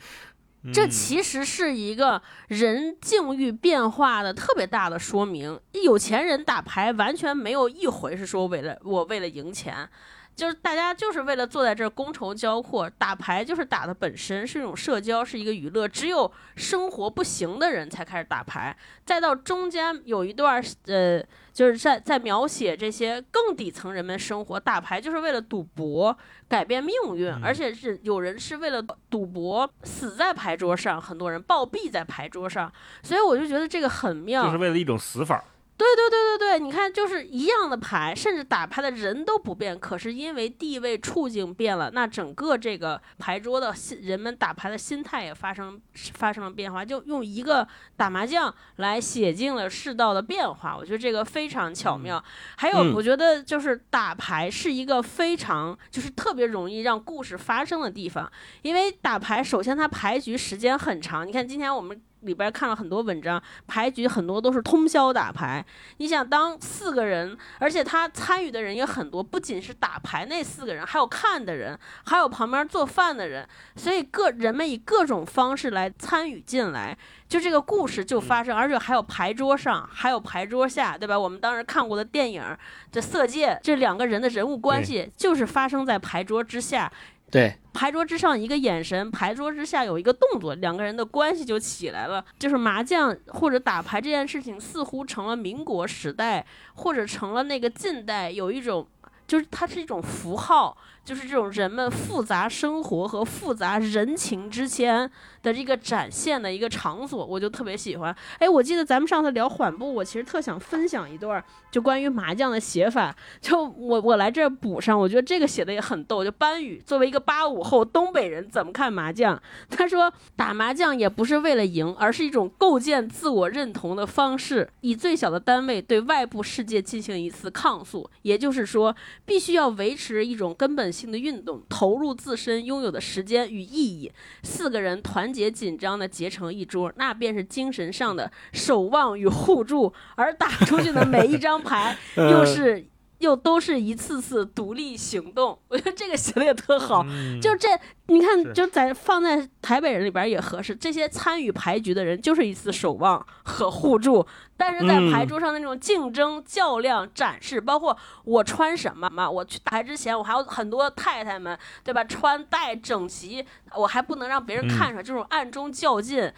这其实是一个人境遇变化的特别大的说明。有钱人打牌完全没有一回是说为了我为了赢钱，就是大家就是为了坐在这儿觥筹交错，打牌就是打的本身是一种社交，是一个娱乐。只有生活不行的人才开始打牌，再到中间有一段儿呃，就是在在描写这些更底层人们生活，打牌就是为了赌博改变命运，而且是有人是为了赌博死在牌桌上，很多人暴毙在牌桌上，所以我就觉得这个很妙，就是为了一种死法。对对对对对，你看，就是一样的牌，甚至打牌的人都不变，可是因为地位处境变了，那整个这个牌桌的心，人们打牌的心态也发生发生了变化，就用一个打麻将来写尽了世道的变化，我觉得这个非常巧妙。还有，嗯我觉得就是打牌是一个非常就是特别容易让故事发生的地方，因为打牌首先它牌局时间很长，你看今天我们。里边看了很多文章，牌局很多都是通宵打牌，你想当四个人，而且他参与的人也很多，不仅是打牌那四个人，还有看的人，还有旁边做饭的人，所以各人们以各种方式来参与进来，就这个故事就发生，而且还有牌桌上，还有牌桌下，对吧？我们当时看过的电影《这色戒》，这两个人的人物关系就是发生在牌桌之下。对，牌桌之上一个眼神，牌桌之下有一个动作，两个人的关系就起来了。就是麻将或者打牌这件事情，似乎成了民国时代或者成了那个近代有一种，就是它是一种符号，就是这种人们复杂生活和复杂人情之间的这个展现的一个场所，我就特别喜欢。哎，我记得咱们上次聊缓步，我其实特想分享一段，就关于麻将的写法。就我我来这儿补上，我觉得这个写的也很逗。就班宇作为一个八五后东北人，怎么看麻将？他说打麻将也不是为了赢，而是一种构建自我认同的方式，以最小的单位对外部世界进行一次抗诉。也就是说，必须要维持一种根本性的运动，投入自身拥有的时间与意义。四个人团结紧张的结成一桌，那便是精神上的守望与互助，而打出去的每一张牌 又是。又都是一次次独立行动，我觉得这个写的也特好。嗯就这，你看，就在放在台北人里边也合适。这些参与牌局的人，就是一次守望和互助，但是在嗯牌桌上那种竞争、较量、展示，包括我穿什么嘛，我去打牌之前，我还有很多太太们，对吧？穿戴整齐，我还不能让别人看出来，这种暗中较劲。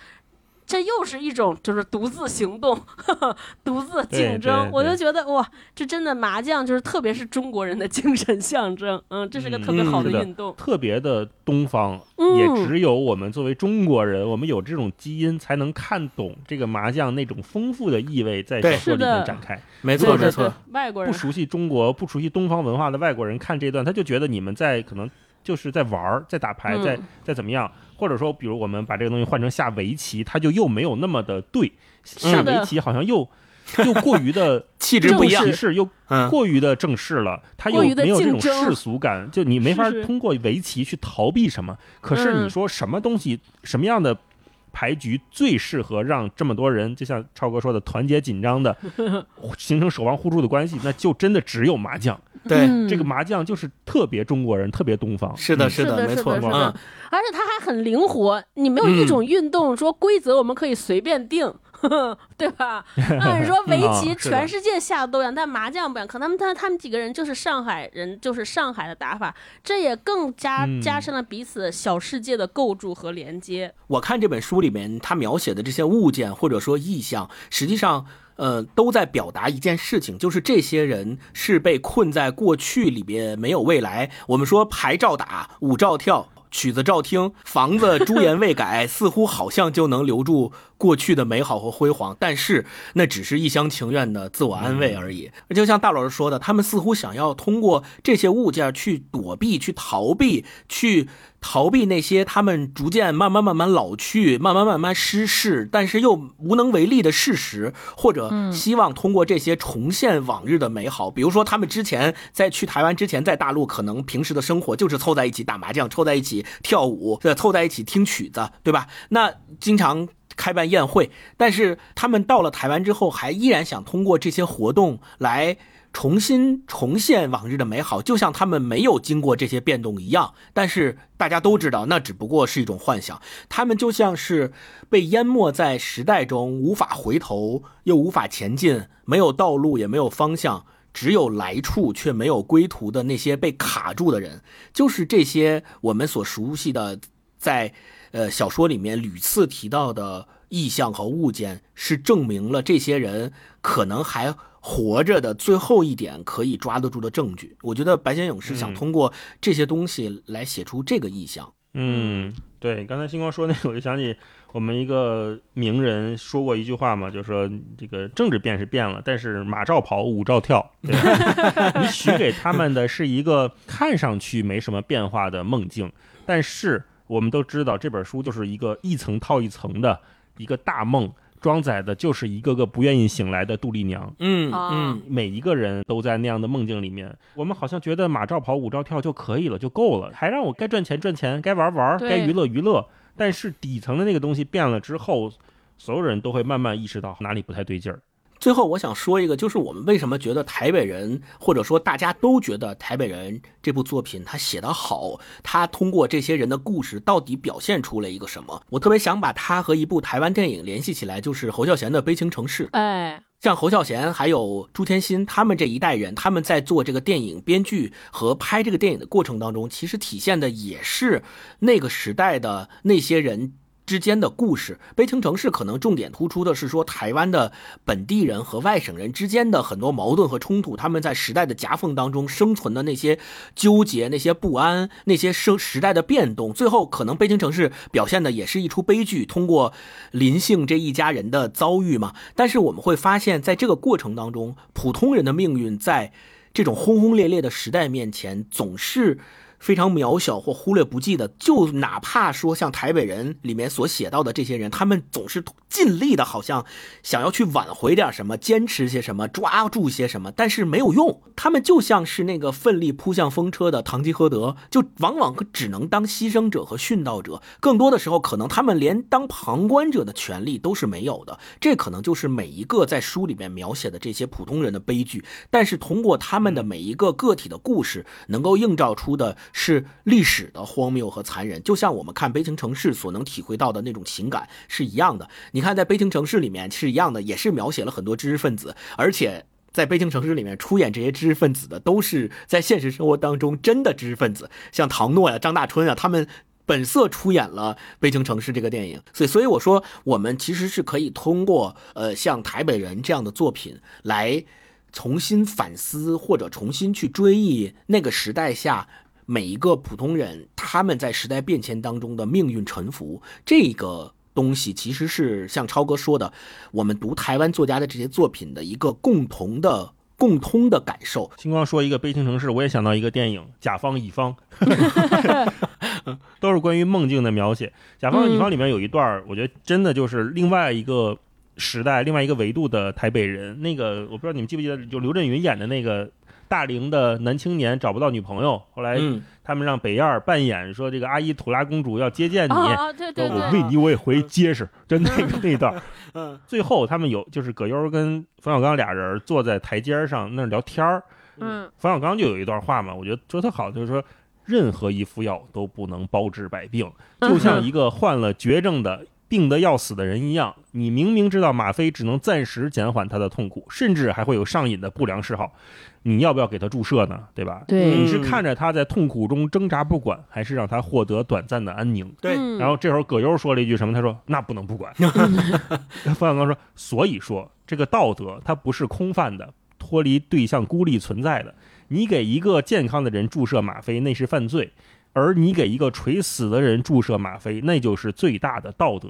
这又是一种就是独自行动、独自竞争。我就觉得哇，这真的麻将就是特别是中国人的精神象征。嗯，这是个特别好的运动，特别的东方，也只有我们作为中国人，我们有这种基因，才能看懂这个麻将那种丰富的意味在小说里面展开。没错没错，外国人不熟悉中国、不熟悉东方文化的外国人看这段，他就觉得你们在可能就是在玩儿，在打牌，在在怎么样。或者说，比如我们把这个东西换成下围棋，它就又没有那么的对。下围棋好像又又过于的 气质不一样，是又过于的正式了。它又没有这种世俗感，就你没法通过围棋去逃避什么。可是你说什么东西，什么样的牌局最适合让这么多人，就像超哥说的，团结紧张的 形成守望互助的关系，那就真的只有麻将。对，这个麻将就是特别中国人，特别东方。是的，是的，没错，嗯。而且它还很灵活，你没有一种运动说规则我们可以随便定，对吧？按 说围棋全世界下的都一样，但麻将不一样。可能他们他他们几个人就是上海人，就是上海的打法，这也更加加深了彼此小世界的构筑和连接。我看这本书里面他描写的这些物件或者说意象，实际上。呃，都在表达一件事情，就是这些人是被困在过去里边，没有未来。我们说牌照打，舞照跳。曲子照听，房子朱颜未改，似乎好像就能留住过去的美好和辉煌，但是那只是一厢情愿的自我安慰而已。就像大老师说的，他们似乎想要通过这些物件去躲避、去逃避、去逃避那些他们逐渐慢慢慢慢老去、慢慢慢慢失势，但是又无能为力的事实，或者希望通过这些重现往日的美好。比如说，他们之前在去台湾之前，在大陆可能平时的生活就是凑在一起打麻将，凑在一起。跳舞，凑在一起听曲子，对吧？那经常开办宴会，但是他们到了台湾之后，还依然想通过这些活动来重新重现往日的美好，就像他们没有经过这些变动一样。但是大家都知道，那只不过是一种幻想。他们就像是被淹没在时代中，无法回头，又无法前进，没有道路，也没有方向。只有来处却没有归途的那些被卡住的人，就是这些我们所熟悉的，在呃小说里面屡次提到的意象和物件，是证明了这些人可能还活着的最后一点可以抓得住的证据。我觉得白先勇是想通过这些东西来写出这个意象。嗯，对，刚才星光说那个，我就想起。我们一个名人说过一句话嘛，就说这个政治变是变了，但是马照跑，舞照跳。对 你许给他们的是一个看上去没什么变化的梦境，但是我们都知道这本书就是一个一层套一层的一个大梦，装载的就是一个个不愿意醒来的杜丽娘。嗯嗯，每一个人都在那样的梦境里面。我们好像觉得马照跑，舞照跳就可以了，就够了，还让我该赚钱赚钱，该玩玩，该娱乐娱乐。但是底层的那个东西变了之后，所有人都会慢慢意识到哪里不太对劲儿。最后，我想说一个，就是我们为什么觉得台北人，或者说大家都觉得台北人这部作品他写得好，他通过这些人的故事到底表现出了一个什么？我特别想把他和一部台湾电影联系起来，就是侯孝贤的《悲情城市》。哎，像侯孝贤还有朱天心他们这一代人，他们在做这个电影编剧和拍这个电影的过程当中，其实体现的也是那个时代的那些人。之间的故事，《悲情城市》可能重点突出的是说台湾的本地人和外省人之间的很多矛盾和冲突，他们在时代的夹缝当中生存的那些纠结、那些不安、那些生时代的变动。最后，可能《悲情城市》表现的也是一出悲剧，通过林姓这一家人的遭遇嘛。但是我们会发现，在这个过程当中，普通人的命运在这种轰轰烈烈的时代面前，总是。非常渺小或忽略不计的，就哪怕说像台北人里面所写到的这些人，他们总是尽力的，好像想要去挽回点什么，坚持些什么，抓住些什么，但是没有用。他们就像是那个奋力扑向风车的堂吉诃德，就往往只能当牺牲者和殉道者。更多的时候，可能他们连当旁观者的权利都是没有的。这可能就是每一个在书里面描写的这些普通人的悲剧。但是通过他们的每一个个体的故事，能够映照出的。是历史的荒谬和残忍，就像我们看《悲情城市》所能体会到的那种情感是一样的。你看，在《悲情城市》里面是一样的，也是描写了很多知识分子，而且在《悲情城市》里面出演这些知识分子的，都是在现实生活当中真的知识分子，像唐诺呀、张大春啊，他们。本色出演了《悲情城市》这个电影。所以，所以我说，我们其实是可以通过呃像《台北人》这样的作品来重新反思或者重新去追忆那个时代下每一个普通人他们在时代变迁当中的命运沉浮。这个东西其实是像超哥说的，我们读台湾作家的这些作品的一个共同的。共通的感受。星光说一个悲情城市，我也想到一个电影《甲方乙方 》，都是关于梦境的描写。《甲方乙方》里面有一段，我觉得真的就是另外一个时代、另外一个维度的台北人。那个我不知道你们记不记得，就刘震云演的那个。大龄的男青年找不到女朋友，后来他们让北燕扮演说这个阿依土拉公主要接见你，对对我为你我也回结实，就那个那段。嗯，最后他们有就是葛优跟冯小刚俩人坐在台阶上那聊天儿。嗯，冯小刚就有一段话嘛，我觉得说特好，就是说任何一副药都不能包治百病，就像一个患了绝症的。病得要死的人一样，你明明知道吗啡只能暂时减缓他的痛苦，甚至还会有上瘾的不良嗜好，你要不要给他注射呢？对吧？对，你是看着他在痛苦中挣扎不管，还是让他获得短暂的安宁？对。然后这时候葛优说了一句什么？他说：“那不能不管。”冯小刚说：“所以说，这个道德它不是空泛的，脱离对象孤立存在的。你给一个健康的人注射吗啡，那是犯罪。”而你给一个垂死的人注射吗啡，那就是最大的道德。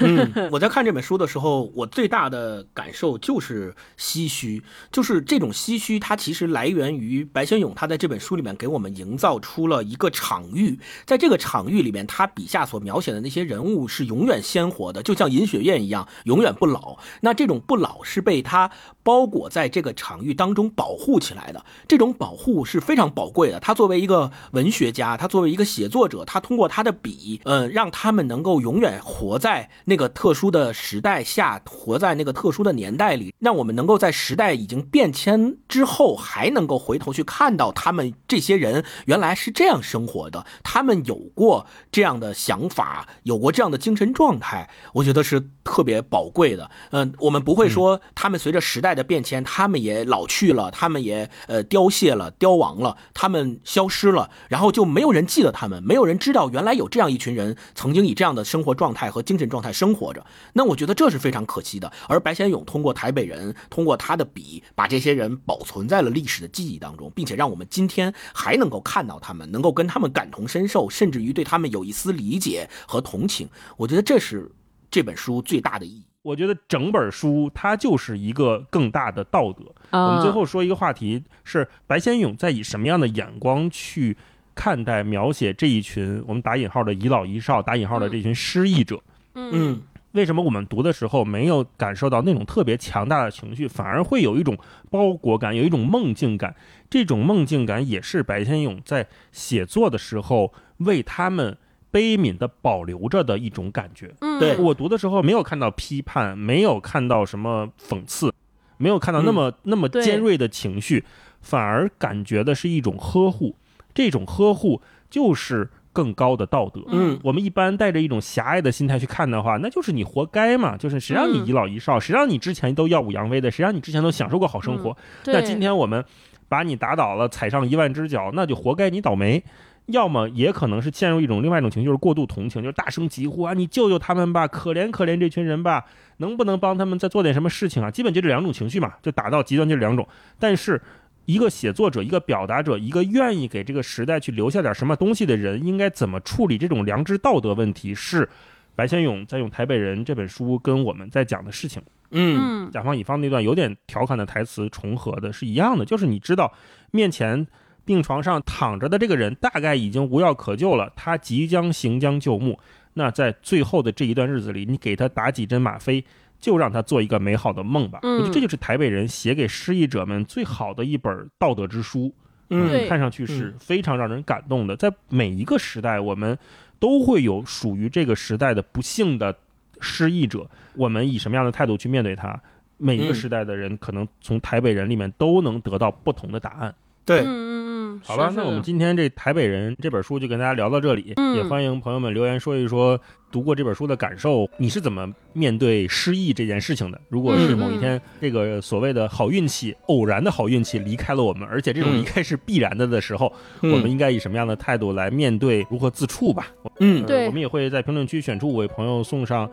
嗯，我在看这本书的时候，我最大的感受就是唏嘘，就是这种唏嘘，它其实来源于白先勇，他在这本书里面给我们营造出了一个场域，在这个场域里面，他笔下所描写的那些人物是永远鲜活的，就像尹雪艳一样，永远不老。那这种不老是被他包裹在这个场域当中保护起来的，这种保护是非常宝贵的。他作为一个文学家，他作为一个写作者，他通过他的笔，嗯，让他们能够永远活在。那个特殊的时代下，活在那个特殊的年代里，让我们能够在时代已经变迁之后，还能够回头去看到他们这些人原来是这样生活的，他们有过这样的想法，有过这样的精神状态，我觉得是特别宝贵的。嗯，我们不会说他们随着时代的变迁，他们也老去了，他们也呃凋谢了、凋亡了，他们消失了，然后就没有人记得他们，没有人知道原来有这样一群人曾经以这样的生活状态和精神状态。生活着，那我觉得这是非常可惜的。而白先勇通过台北人，通过他的笔，把这些人保存在了历史的记忆当中，并且让我们今天还能够看到他们，能够跟他们感同身受，甚至于对他们有一丝理解和同情。我觉得这是这本书最大的意义。我觉得整本书它就是一个更大的道德。我们最后说一个话题是白先勇在以什么样的眼光去看待描写这一群我们打引号的遗老遗少，打引号的这群失意者。嗯，为什么我们读的时候没有感受到那种特别强大的情绪，反而会有一种包裹感，有一种梦境感？这种梦境感也是白先勇在写作的时候为他们悲悯的保留着的一种感觉。嗯，对我读的时候没有看到批判，没有看到什么讽刺，没有看到那么那么尖锐的情绪，反而感觉的是一种呵护。这种呵护就是。更高的道德，嗯，我们一般带着一种狭隘的心态去看的话，那就是你活该嘛，就是谁让你遗老遗少，谁让你之前都耀武扬威的，谁让你之前都享受过好生活，那今天我们把你打倒了，踩上一万只脚，那就活该你倒霉。要么也可能是陷入一种另外一种情绪，就是过度同情，就是大声疾呼啊，你救救他们吧，可怜可怜这群人吧，能不能帮他们再做点什么事情啊？基本就这两种情绪嘛，就打到极端就两种，但是。一个写作者，一个表达者，一个愿意给这个时代去留下点什么东西的人，应该怎么处理这种良知道德问题？是白先勇在用《台北人》这本书跟我们在讲的事情。嗯，甲方乙方那段有点调侃的台词重合的是一样的，就是你知道面前病床上躺着的这个人大概已经无药可救了，他即将行将就木。那在最后的这一段日子里，你给他打几针吗啡。就让他做一个美好的梦吧。我觉得这就是台北人写给失意者们最好的一本道德之书。嗯，看上去是非常让人感动的。在每一个时代，我们都会有属于这个时代的不幸的失意者。我们以什么样的态度去面对他？每一个时代的人，可能从台北人里面都能得到不同的答案。对，嗯嗯嗯，好吧，那我们今天这《台北人》这本书就跟大家聊到这里，嗯也欢迎朋友们留言说一说读过这本书的感受，你是怎么面对失忆这件事情的？如果是嗯某一天这个所谓的好运气、偶然的好运气离开了我们，而且这种嗯离开是必然的的时候，嗯我们应该以什么样的态度来面对？如何自处吧？嗯呃对我们也会在评论区选出五位朋友送上。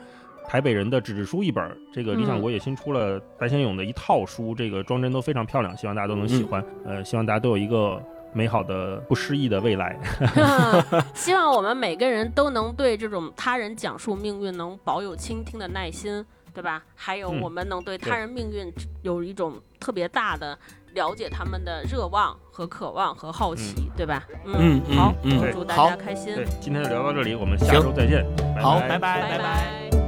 台北人的纸质书一本，这个理想嗯。国也新出了白先勇的一套书，这个装帧都非常漂亮，希望大家都能喜欢。呃，希望大家都有一个美好的不失意的未来。希望我们每个人都能对这种他人讲述命运能保有倾听的耐心，对吧？还有嗯我们能对他人命运有一种特别大的了解他们的热望和渴望和好奇，对吧？嗯嗯好，嗯。祝大好。家开心。对，，今天就聊到这里，我们下周再见。好，拜。拜拜。拜拜